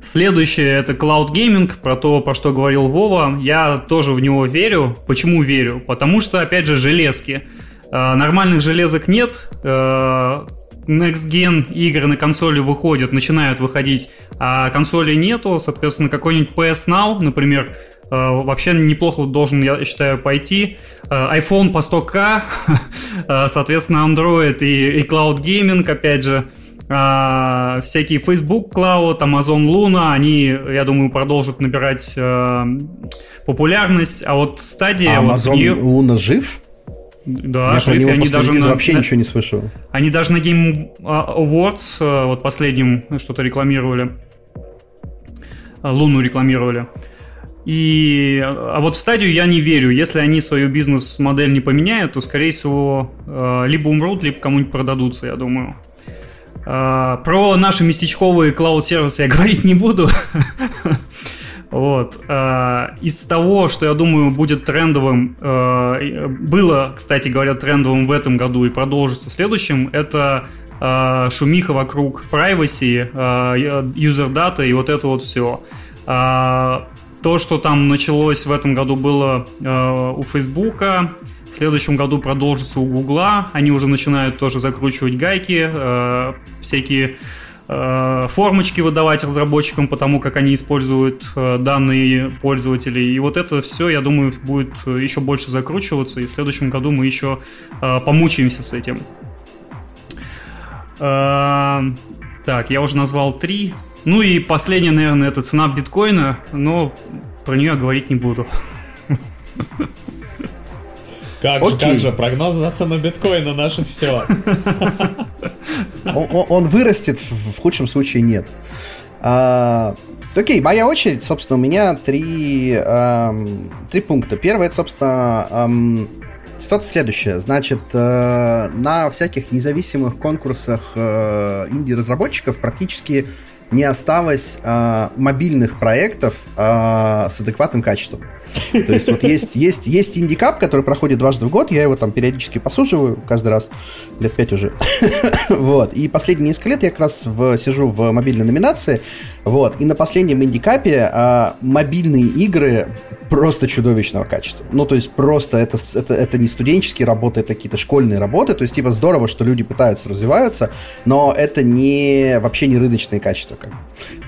Следующее это Cloud Gaming, про то, про что говорил Вова. Я тоже в него верю. Почему верю? Потому что, опять же, железки. Э, нормальных железок нет. Next Gen игры на консоли выходят, начинают выходить, а консоли нету, соответственно, какой-нибудь PS Now, например, э, вообще неплохо должен, я считаю, пойти. Э, iPhone по 100к, [laughs] э, соответственно, Android и, и Cloud Gaming, опять же, всякие Facebook Cloud, Amazon Luna, они, я думаю, продолжат набирать популярность, а вот стадия... А Amazon вот, Luna жив? Да, Я шерифе, они даже на, вообще на, ничего не слышал. Они даже на Game Awards, э, вот последним что-то рекламировали. Э, Луну рекламировали. И, а вот в стадию я не верю. Если они свою бизнес-модель не поменяют, то, скорее всего, э, либо умрут, либо кому-нибудь продадутся, я думаю. Про наши местечковые клауд-сервисы я [laughs] говорить не буду. Вот. А, из того, что я думаю будет трендовым, а, было, кстати говоря, трендовым в этом году и продолжится в следующем, это шумиха вокруг privacy, data и вот это вот все. То, что там началось в этом году было у Фейсбука, В следующем году продолжится у Гугла. Они уже начинают тоже закручивать гайки, э, всякие э, формочки выдавать разработчикам, потому как они используют э, данные пользователей. И вот это все, я думаю, будет еще больше закручиваться, и в следующем году мы еще э, помучаемся с этим. Э, так, я уже назвал три. Ну и последнее, наверное, это цена биткоина, но про нее говорить не буду. [laughs] Как же, как же, прогнозы на цену биткоина наше все. Он, он вырастет, в, худшем случае нет. А, окей, моя очередь. Собственно, у меня три, эм, три пункта. Первый, это, собственно, эм, ситуация следующая. Значит, э, на всяких независимых конкурсах э, инди-разработчиков практически не осталось э, мобильных проектов э, с адекватным качеством. То есть вот есть, есть, есть индикап, который проходит дважды в год, я его там периодически посуживаю каждый раз, лет пять уже. [laughs] вот, и последние несколько лет я как раз в, сижу в мобильной номинации, вот, и на последнем индикапе а, мобильные игры просто чудовищного качества. Ну, то есть просто это, это, это не студенческие работы, это какие-то школьные работы. То есть, типа, здорово, что люди пытаются, развиваются, но это не вообще не рыночные качества. Как.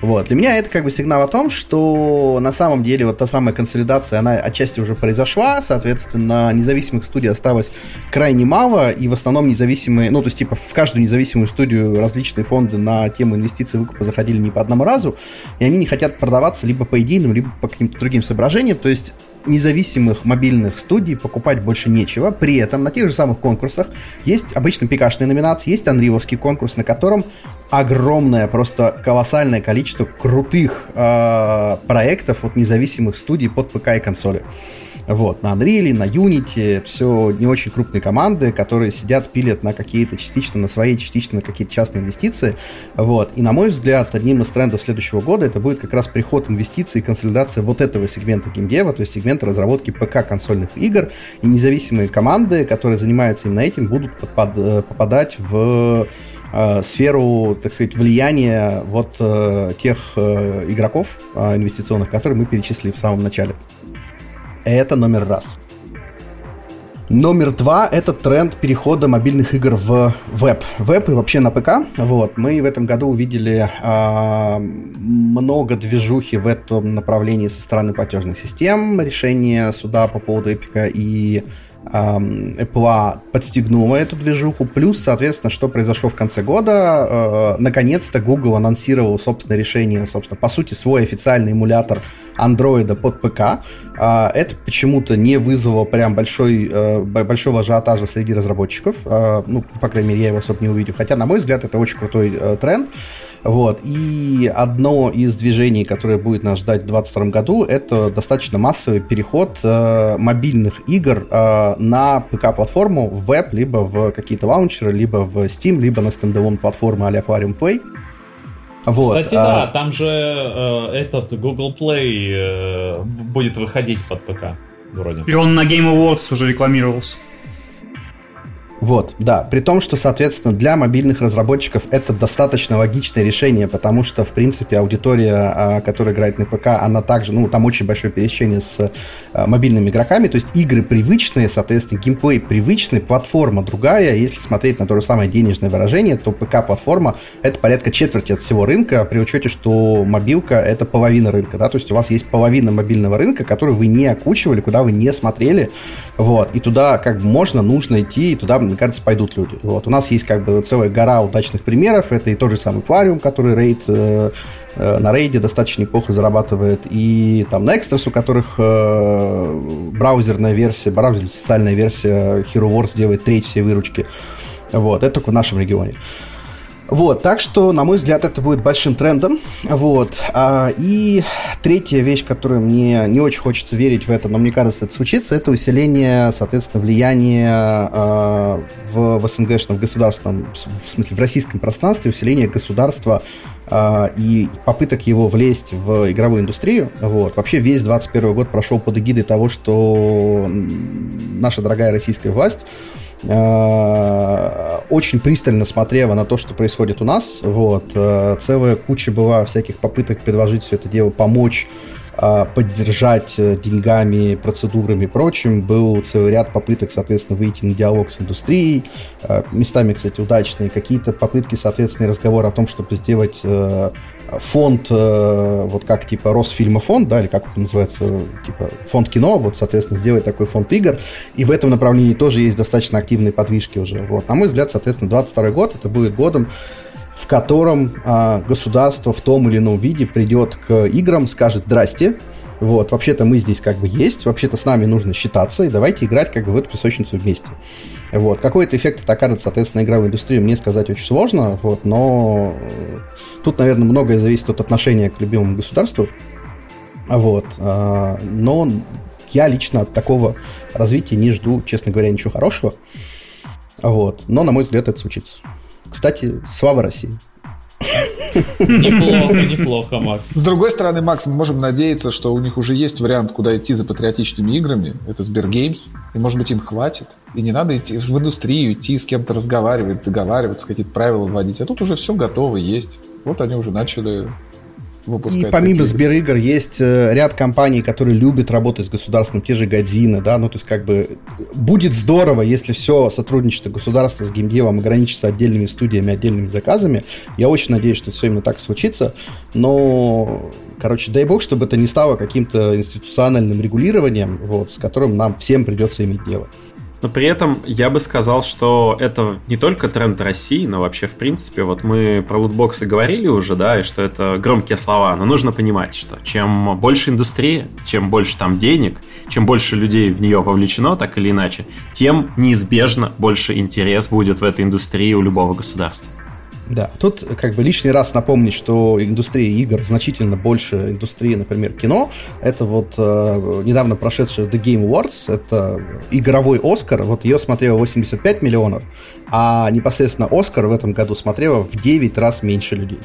Вот. Для меня это как бы сигнал о том, что на самом деле вот та самая консолидация, она отчасти уже произошла, соответственно, независимых студий осталось крайне мало, и в основном независимые, ну, то есть, типа, в каждую независимую студию различные фонды на тему инвестиций выкупа заходили не по одному разу, и они не хотят продаваться либо по идейным, либо по каким-то другим соображениям, то есть независимых мобильных студий покупать больше нечего. При этом на тех же самых конкурсах есть обычно пикашные номинации, есть анривовский конкурс, на котором огромное, просто колоссальное количество крутых э, проектов от независимых студий под ПК и консоли. Вот, на Unreal, на Unity, все не очень крупные команды, которые сидят, пилят на какие-то частично на свои, частично на какие-то частные инвестиции. Вот. И, на мой взгляд, одним из трендов следующего года это будет как раз приход инвестиций и консолидация вот этого сегмента геймдева, то есть сегмента разработки ПК-консольных игр. И независимые команды, которые занимаются именно этим, будут подпад, э, попадать в э, сферу, так сказать, влияния вот э, тех э, игроков э, инвестиционных, которые мы перечислили в самом начале. Это номер раз. Номер два — это тренд перехода мобильных игр в веб. Веб и вообще на ПК. Вот. Мы в этом году увидели э, много движухи в этом направлении со стороны платежных систем, решения суда по поводу Эпика и Apple подстегнула эту движуху. Плюс, соответственно, что произошло в конце года, э, наконец-то Google анонсировал собственное решение, собственно, по сути, свой официальный эмулятор Android под ПК. Э, это почему-то не вызвало прям большой, э, большого ажиотажа среди разработчиков. Э, ну, по крайней мере, я его особо не увидел. Хотя, на мой взгляд, это очень крутой э, тренд. Вот. И одно из движений, которое будет нас ждать в 2022 году, это достаточно массовый переход э, мобильных игр э, на ПК-платформу, в веб, либо в какие-то лаунчеры, либо в Steam, либо на стендалон платформы а-ля Play. Вот. Кстати, а... да, там же э, этот Google Play э, будет выходить под ПК вроде. И он на Game Awards уже рекламировался. Вот, да. При том, что, соответственно, для мобильных разработчиков это достаточно логичное решение, потому что, в принципе, аудитория, а, которая играет на ПК, она также, ну, там очень большое пересечение с а, мобильными игроками, то есть игры привычные, соответственно, геймплей привычный, платформа другая. Если смотреть на то же самое денежное выражение, то ПК-платформа — это порядка четверти от всего рынка, при учете, что мобилка — это половина рынка, да, то есть у вас есть половина мобильного рынка, который вы не окучивали, куда вы не смотрели, вот, и туда как бы можно, нужно идти, и туда кажется, пойдут люди. Вот. У нас есть как бы целая гора удачных примеров. Это и тот же самый аквариум, который рейд э, э, на рейде достаточно неплохо зарабатывает. И там Nextras, у которых э, браузерная версия, браузерная социальная версия Hero Wars делает треть всей выручки. Вот, это только в нашем регионе. Вот, так что, на мой взгляд, это будет большим трендом. Вот. А, и третья вещь, которую мне не очень хочется верить в это, но мне кажется, это случится, это усиление, соответственно, влияния а, в, в СНГшном, в государственном, в смысле, в российском пространстве, усиление государства а, и попыток его влезть в игровую индустрию. Вот. Вообще весь 21 год прошел под эгидой того, что наша дорогая российская власть очень пристально смотрела на то, что происходит у нас. Вот. Э, целая куча была всяких попыток предложить все это дело, помочь поддержать э, деньгами, процедурами и прочим. Был целый ряд попыток, соответственно, выйти на диалог с индустрией. А, местами, кстати, удачные. Какие-то попытки, соответственно, разговор о том, чтобы сделать э, фонд, э, вот как типа Росфильмофонд, да, или как это называется, типа фонд кино, вот, соответственно, сделать такой фонд игр. И в этом направлении тоже есть достаточно активные подвижки уже. Вот. На мой взгляд, соответственно, 22 год это будет годом в котором а, государство в том или ином виде придет к играм, скажет «Здрасте, вот, вообще-то мы здесь как бы есть, вообще-то с нами нужно считаться, и давайте играть как бы в эту песочницу вместе». Вот. Какой это эффект это окажет, соответственно, игровой индустрии, мне сказать очень сложно, вот, но э, тут, наверное, многое зависит от отношения к любимому государству, вот, а, но я лично от такого развития не жду, честно говоря, ничего хорошего, вот, но, на мой взгляд, это случится. Кстати, слава России. Неплохо, неплохо, Макс. С другой стороны, Макс, мы можем надеяться, что у них уже есть вариант, куда идти за патриотичными играми. Это Сбергеймс. И, может быть, им хватит. И не надо идти в индустрию, идти с кем-то разговаривать, договариваться, какие-то правила вводить. А тут уже все готово, есть. Вот они уже начали выпускать. И помимо Сберигр есть э, ряд компаний, которые любят работать с государством, те же Годзина, да, ну то есть как бы будет здорово, если все сотрудничество государства с геймдевом ограничится отдельными студиями, отдельными заказами. Я очень надеюсь, что все именно так случится, но, короче, дай бог, чтобы это не стало каким-то институциональным регулированием, вот, с которым нам всем придется иметь дело. Но при этом я бы сказал, что это не только тренд России, но вообще в принципе, вот мы про лутбоксы говорили уже, да, и что это громкие слова, но нужно понимать, что чем больше индустрии, чем больше там денег, чем больше людей в нее вовлечено, так или иначе, тем неизбежно больше интерес будет в этой индустрии у любого государства. Да, тут как бы лишний раз напомнить, что индустрия игр значительно больше индустрии, например, кино. Это вот э, недавно прошедшая The Game Awards, это игровой Оскар, вот ее смотрело 85 миллионов, а непосредственно Оскар в этом году смотрело в 9 раз меньше людей.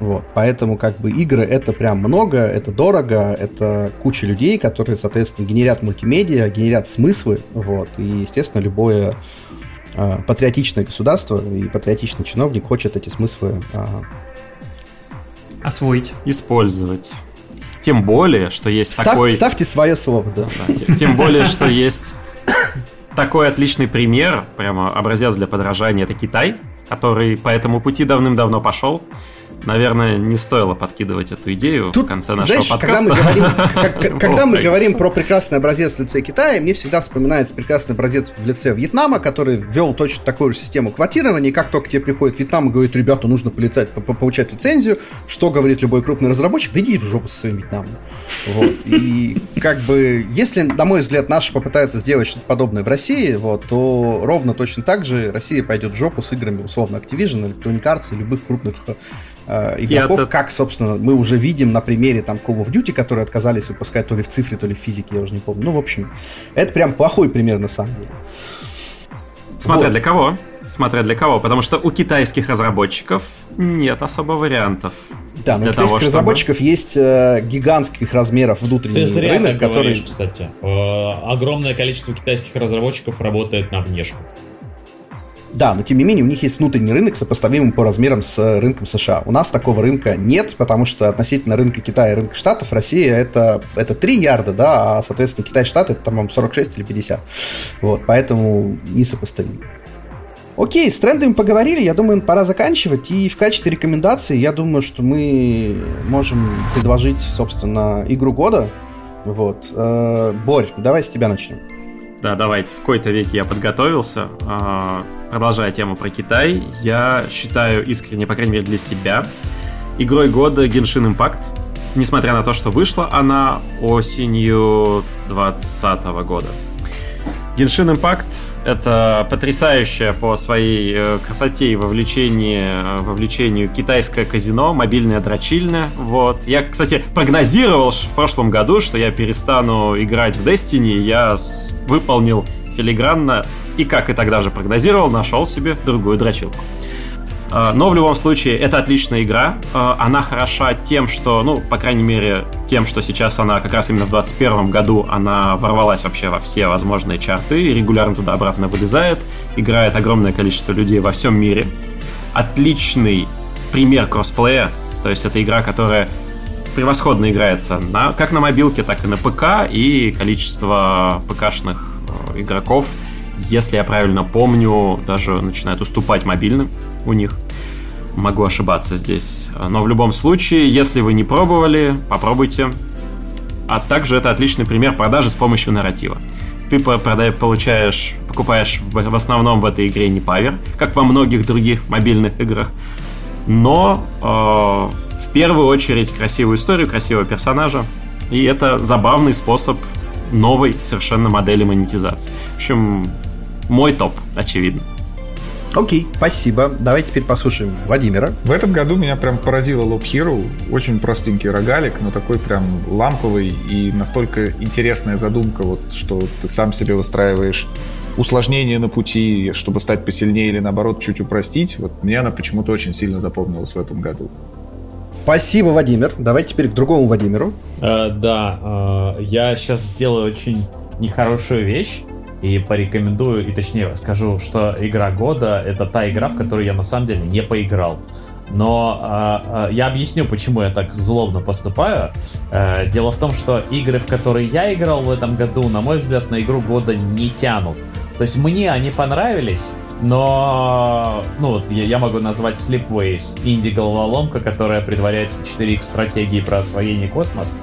Вот, поэтому как бы игры это прям много, это дорого, это куча людей, которые, соответственно, генерят мультимедиа, генерят смыслы, вот, и, естественно, любое патриотичное государство и патриотичный чиновник хочет эти смыслы а, освоить. Использовать. Тем более, что есть Став, такой... Ставьте свое слово, да. тем более, что есть такой отличный пример, прямо образец для подражания, это Китай, который по этому пути давным-давно пошел наверное, не стоило подкидывать эту идею Тут, в конце нашего знаешь, подкаста. Когда мы говорим, [laughs] когда мы говорим про прекрасный образец в лице Китая, мне всегда вспоминается прекрасный образец в лице Вьетнама, который ввел точно такую же систему квотирования, и как только тебе приходит Вьетнам и говорит, ребята, нужно полетать, получать лицензию, что говорит любой крупный разработчик, да иди в жопу со своим Вьетнамом. Вот. И как бы, если, на мой взгляд, наши попытаются сделать что-то подобное в России, вот, то ровно точно так же Россия пойдет в жопу с играми, условно, Activision, Electronic Arts и любых крупных э, игроков, это... как, собственно, мы уже видим на примере там Call of Duty, которые отказались выпускать то ли в цифре, то ли в физике, я уже не помню. Ну, в общем, это прям плохой пример на самом деле. Смотря вот. для кого. Смотря для кого. Потому что у китайских разработчиков нет особо вариантов. Да, но у китайских чтобы... разработчиков есть э, гигантских размеров внутренний Ты зря рынок, так который... говоришь, кстати. Э, огромное количество китайских разработчиков работает на внешку. Да, но тем не менее у них есть внутренний рынок, сопоставимый по размерам с э, рынком США. У нас такого рынка нет, потому что относительно рынка Китая и рынка Штатов Россия это, это 3 ярда, да, а, соответственно, Китай и Штаты это, там 46 или 50. Вот, поэтому несопоставимо. Окей, с трендами поговорили, я думаю, пора заканчивать. И в качестве рекомендации, я думаю, что мы можем предложить, собственно, игру года. Вот. Э, Борь, давай с тебя начнем. Да, давайте. В какой-то веке я подготовился. Продолжая тему про Китай, я считаю искренне, по крайней мере для себя, игрой года Genshin Impact. Несмотря на то, что вышла она осенью 2020 года. Genshin Impact это потрясающее по своей э, красоте и вовлечению, э, вовлечению китайское казино, мобильное дрочильное. Вот. Я, кстати, прогнозировал в прошлом году, что я перестану играть в Destiny. Я выполнил филигранно и, как и тогда же прогнозировал, нашел себе другую дрочилку. А, но в любом случае, это отличная игра. А, она хороша тем, что, ну, по крайней мере, тем, что сейчас она как раз именно в 2021 году она ворвалась вообще во все возможные чарты, регулярно туда-обратно вылезает, играет огромное количество людей во всем мире. Отличный пример кроссплея, то есть это игра, которая превосходно играется на, как на мобилке, так и на ПК, и количество ПКшных игроков, если я правильно помню, даже начинает уступать мобильным у них. Могу ошибаться здесь. Но в любом случае, если вы не пробовали, попробуйте. А также это отличный пример продажи с помощью нарратива. Ты продай, получаешь, покупаешь в основном в этой игре не павер, как во многих других мобильных играх, но э, первую очередь красивую историю, красивого персонажа. И это забавный способ новой совершенно модели монетизации. В общем, мой топ, очевидно. Окей, спасибо. Давай теперь послушаем Владимира. В этом году меня прям поразило Loop Hero. Очень простенький рогалик, но такой прям ламповый и настолько интересная задумка, вот, что ты сам себе выстраиваешь усложнение на пути, чтобы стать посильнее или наоборот чуть упростить. Вот мне она почему-то очень сильно запомнилась в этом году. Спасибо, Владимир. Давай теперь к другому Владимиру. Э, да, э, я сейчас сделаю очень нехорошую вещь и порекомендую, и точнее скажу, что игра года это та игра, в которую я на самом деле не поиграл. Но э, э, я объясню, почему я так злобно поступаю. Э, дело в том, что игры, в которые я играл в этом году, на мой взгляд, на игру года не тянут. То есть мне они понравились, но, ну вот, я, я могу назвать Sleepways, инди-головоломка, которая предваряется 4X стратегией про освоение космоса.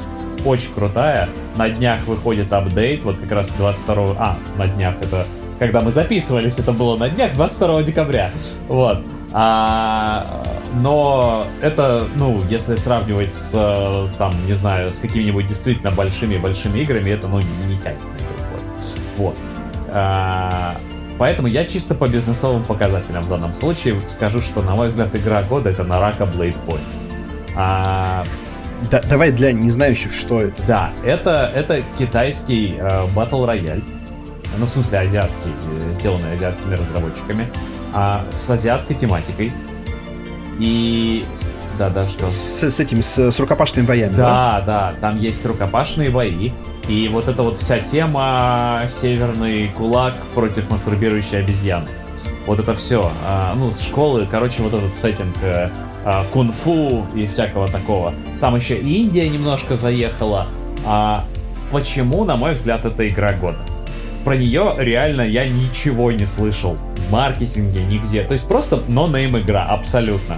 Очень крутая. На днях выходит апдейт, вот как раз 22... А, на днях это... Когда мы записывались, это было на днях, 22 декабря. Вот. А, но это, ну, если сравнивать с, там, не знаю, с какими-нибудь действительно большими-большими играми, это, ну, не тянет Вот. А, Поэтому я чисто по бизнесовым показателям в данном случае скажу, что, на мой взгляд, игра года это Нарака Blade Point. А... Да, давай для незнающих, что это. Да, это, это китайский э, Battle Royale. Ну, в смысле, азиатский, э, сделанный азиатскими разработчиками. А, с азиатской тематикой. И да, да, что? С, с этими, с, с рукопашными боями. Да, да, да, там есть рукопашные бои. И вот эта вот вся тема северный кулак против мастурбирующей обезьяны. Вот это все. А, ну, с школы, короче, вот этот сеттинг а, а, кунг-фу и всякого такого. Там еще и Индия немножко заехала. А почему, на мой взгляд, это игра года? Про нее реально я ничего не слышал. В маркетинге, нигде. То есть просто но-нейм игра, абсолютно.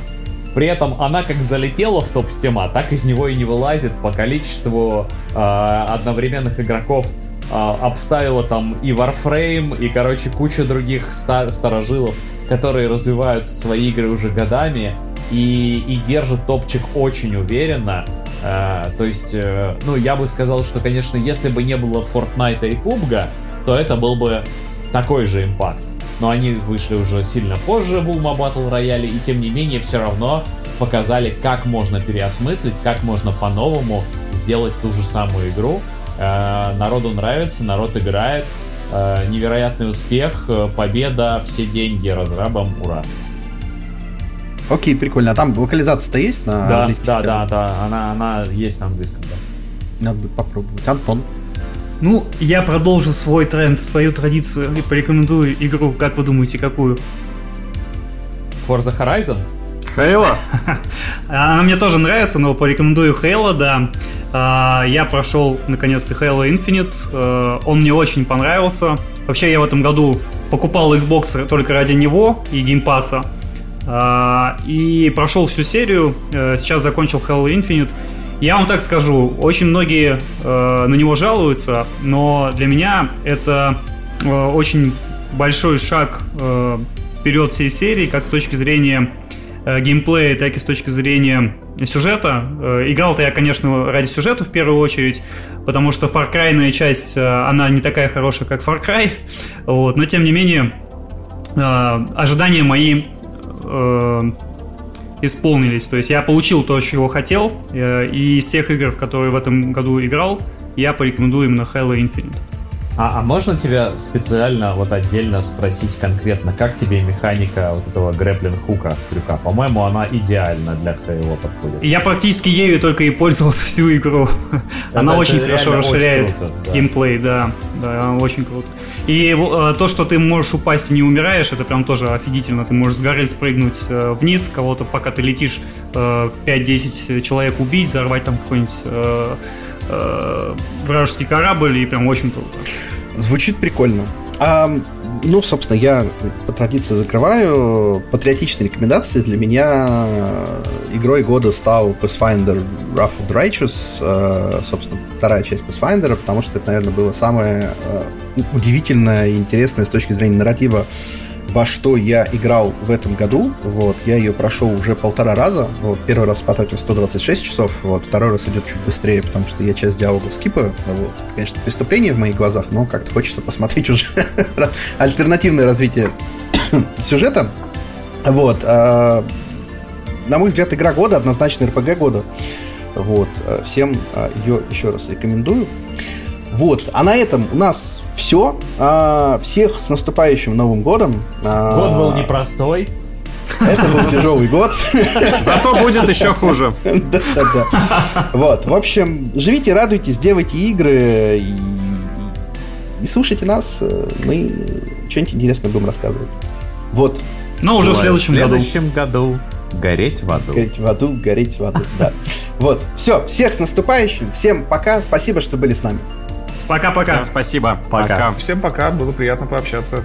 При этом она как залетела в топ стима, так из него и не вылазит по количеству э, одновременных игроков. Э, обставила там и Warframe, и, короче, куча других ста- старожилов, которые развивают свои игры уже годами и, и держат топчик очень уверенно. Э, то есть, э, ну, я бы сказал, что, конечно, если бы не было Fortnite и PUBG, то это был бы такой же импакт но они вышли уже сильно позже в Ulma Battle Royale, и тем не менее все равно показали, как можно переосмыслить, как можно по-новому сделать ту же самую игру. Э, народу нравится, народ играет, э, невероятный успех, э, победа, все деньги разрабам, ура. Окей, прикольно. А там локализация-то есть на да, английском? Да, да, да, она, она есть на английском, да. Надо будет попробовать. Антон? Ну, я продолжу свой тренд, свою традицию и порекомендую игру, как вы думаете, какую? Forza Horizon? Halo? [laughs] Она мне тоже нравится, но порекомендую Halo, да. А, я прошел, наконец-то, Halo Infinite. А, он мне очень понравился. Вообще, я в этом году покупал Xbox только ради него и геймпаса. И прошел всю серию. Э, сейчас закончил Halo Infinite. Я вам так скажу, очень многие э, на него жалуются, но для меня это э, очень большой шаг э, вперед всей серии, как с точки зрения э, геймплея, так и с точки зрения сюжета. Э, играл-то я, конечно, ради сюжета в первую очередь, потому что Far Cry часть, э, она не такая хорошая, как Far Cry, вот, но тем не менее э, ожидания мои э, исполнились. То есть я получил то, чего хотел, э, и из всех игр, в которые в этом году играл, я порекомендую именно Halo Infinite. А, а можно тебя специально вот отдельно спросить конкретно, как тебе механика вот этого грэплинг хука крюка? По-моему, она идеально для КО подходит. Я практически ею только и пользовался всю игру. Это, она это очень хорошо расширяет очень круто, да. геймплей, да, да, очень круто. И э, то, что ты можешь упасть и не умираешь, это прям тоже офигительно. Ты можешь с горы спрыгнуть э, вниз, кого-то, пока ты летишь, э, 5-10 человек убить, взорвать там какой-нибудь э, э, вражеский корабль, и прям очень круто. Звучит прикольно. А, ну, собственно, я по традиции закрываю. Патриотичные рекомендации для меня игрой года стал Pathfinder Wrath of the Righteous, э, собственно, вторая часть Pathfinder, потому что это, наверное, было самое э, удивительное и интересное с точки зрения нарратива во что я играл в этом году. Вот, я ее прошел уже полтора раза. Вот, первый раз потратил 126 часов, вот, второй раз идет чуть быстрее, потому что я часть диалогов скипаю. Вот. Это, конечно, преступление в моих глазах, но как-то хочется посмотреть [laughs] уже альтернативное развитие [coughs] сюжета. Вот. А, на мой взгляд, игра года, однозначно РПГ года. Вот. Всем а, ее еще раз рекомендую. Вот. А на этом у нас все. А, всех с наступающим Новым годом. А, год был непростой. Это был тяжелый год. Зато будет еще хуже. Да, да, да. Вот. В общем, живите, радуйтесь, делайте игры и, и слушайте нас. Мы что-нибудь интересное будем рассказывать. Вот. Но уже в следующем, году. В следующем году. Гореть в аду. Гореть в аду, гореть в аду, да. Вот, все, всех с наступающим, всем пока, спасибо, что были с нами. Пока-пока. Спасибо. Пока. Всем пока, было приятно пообщаться.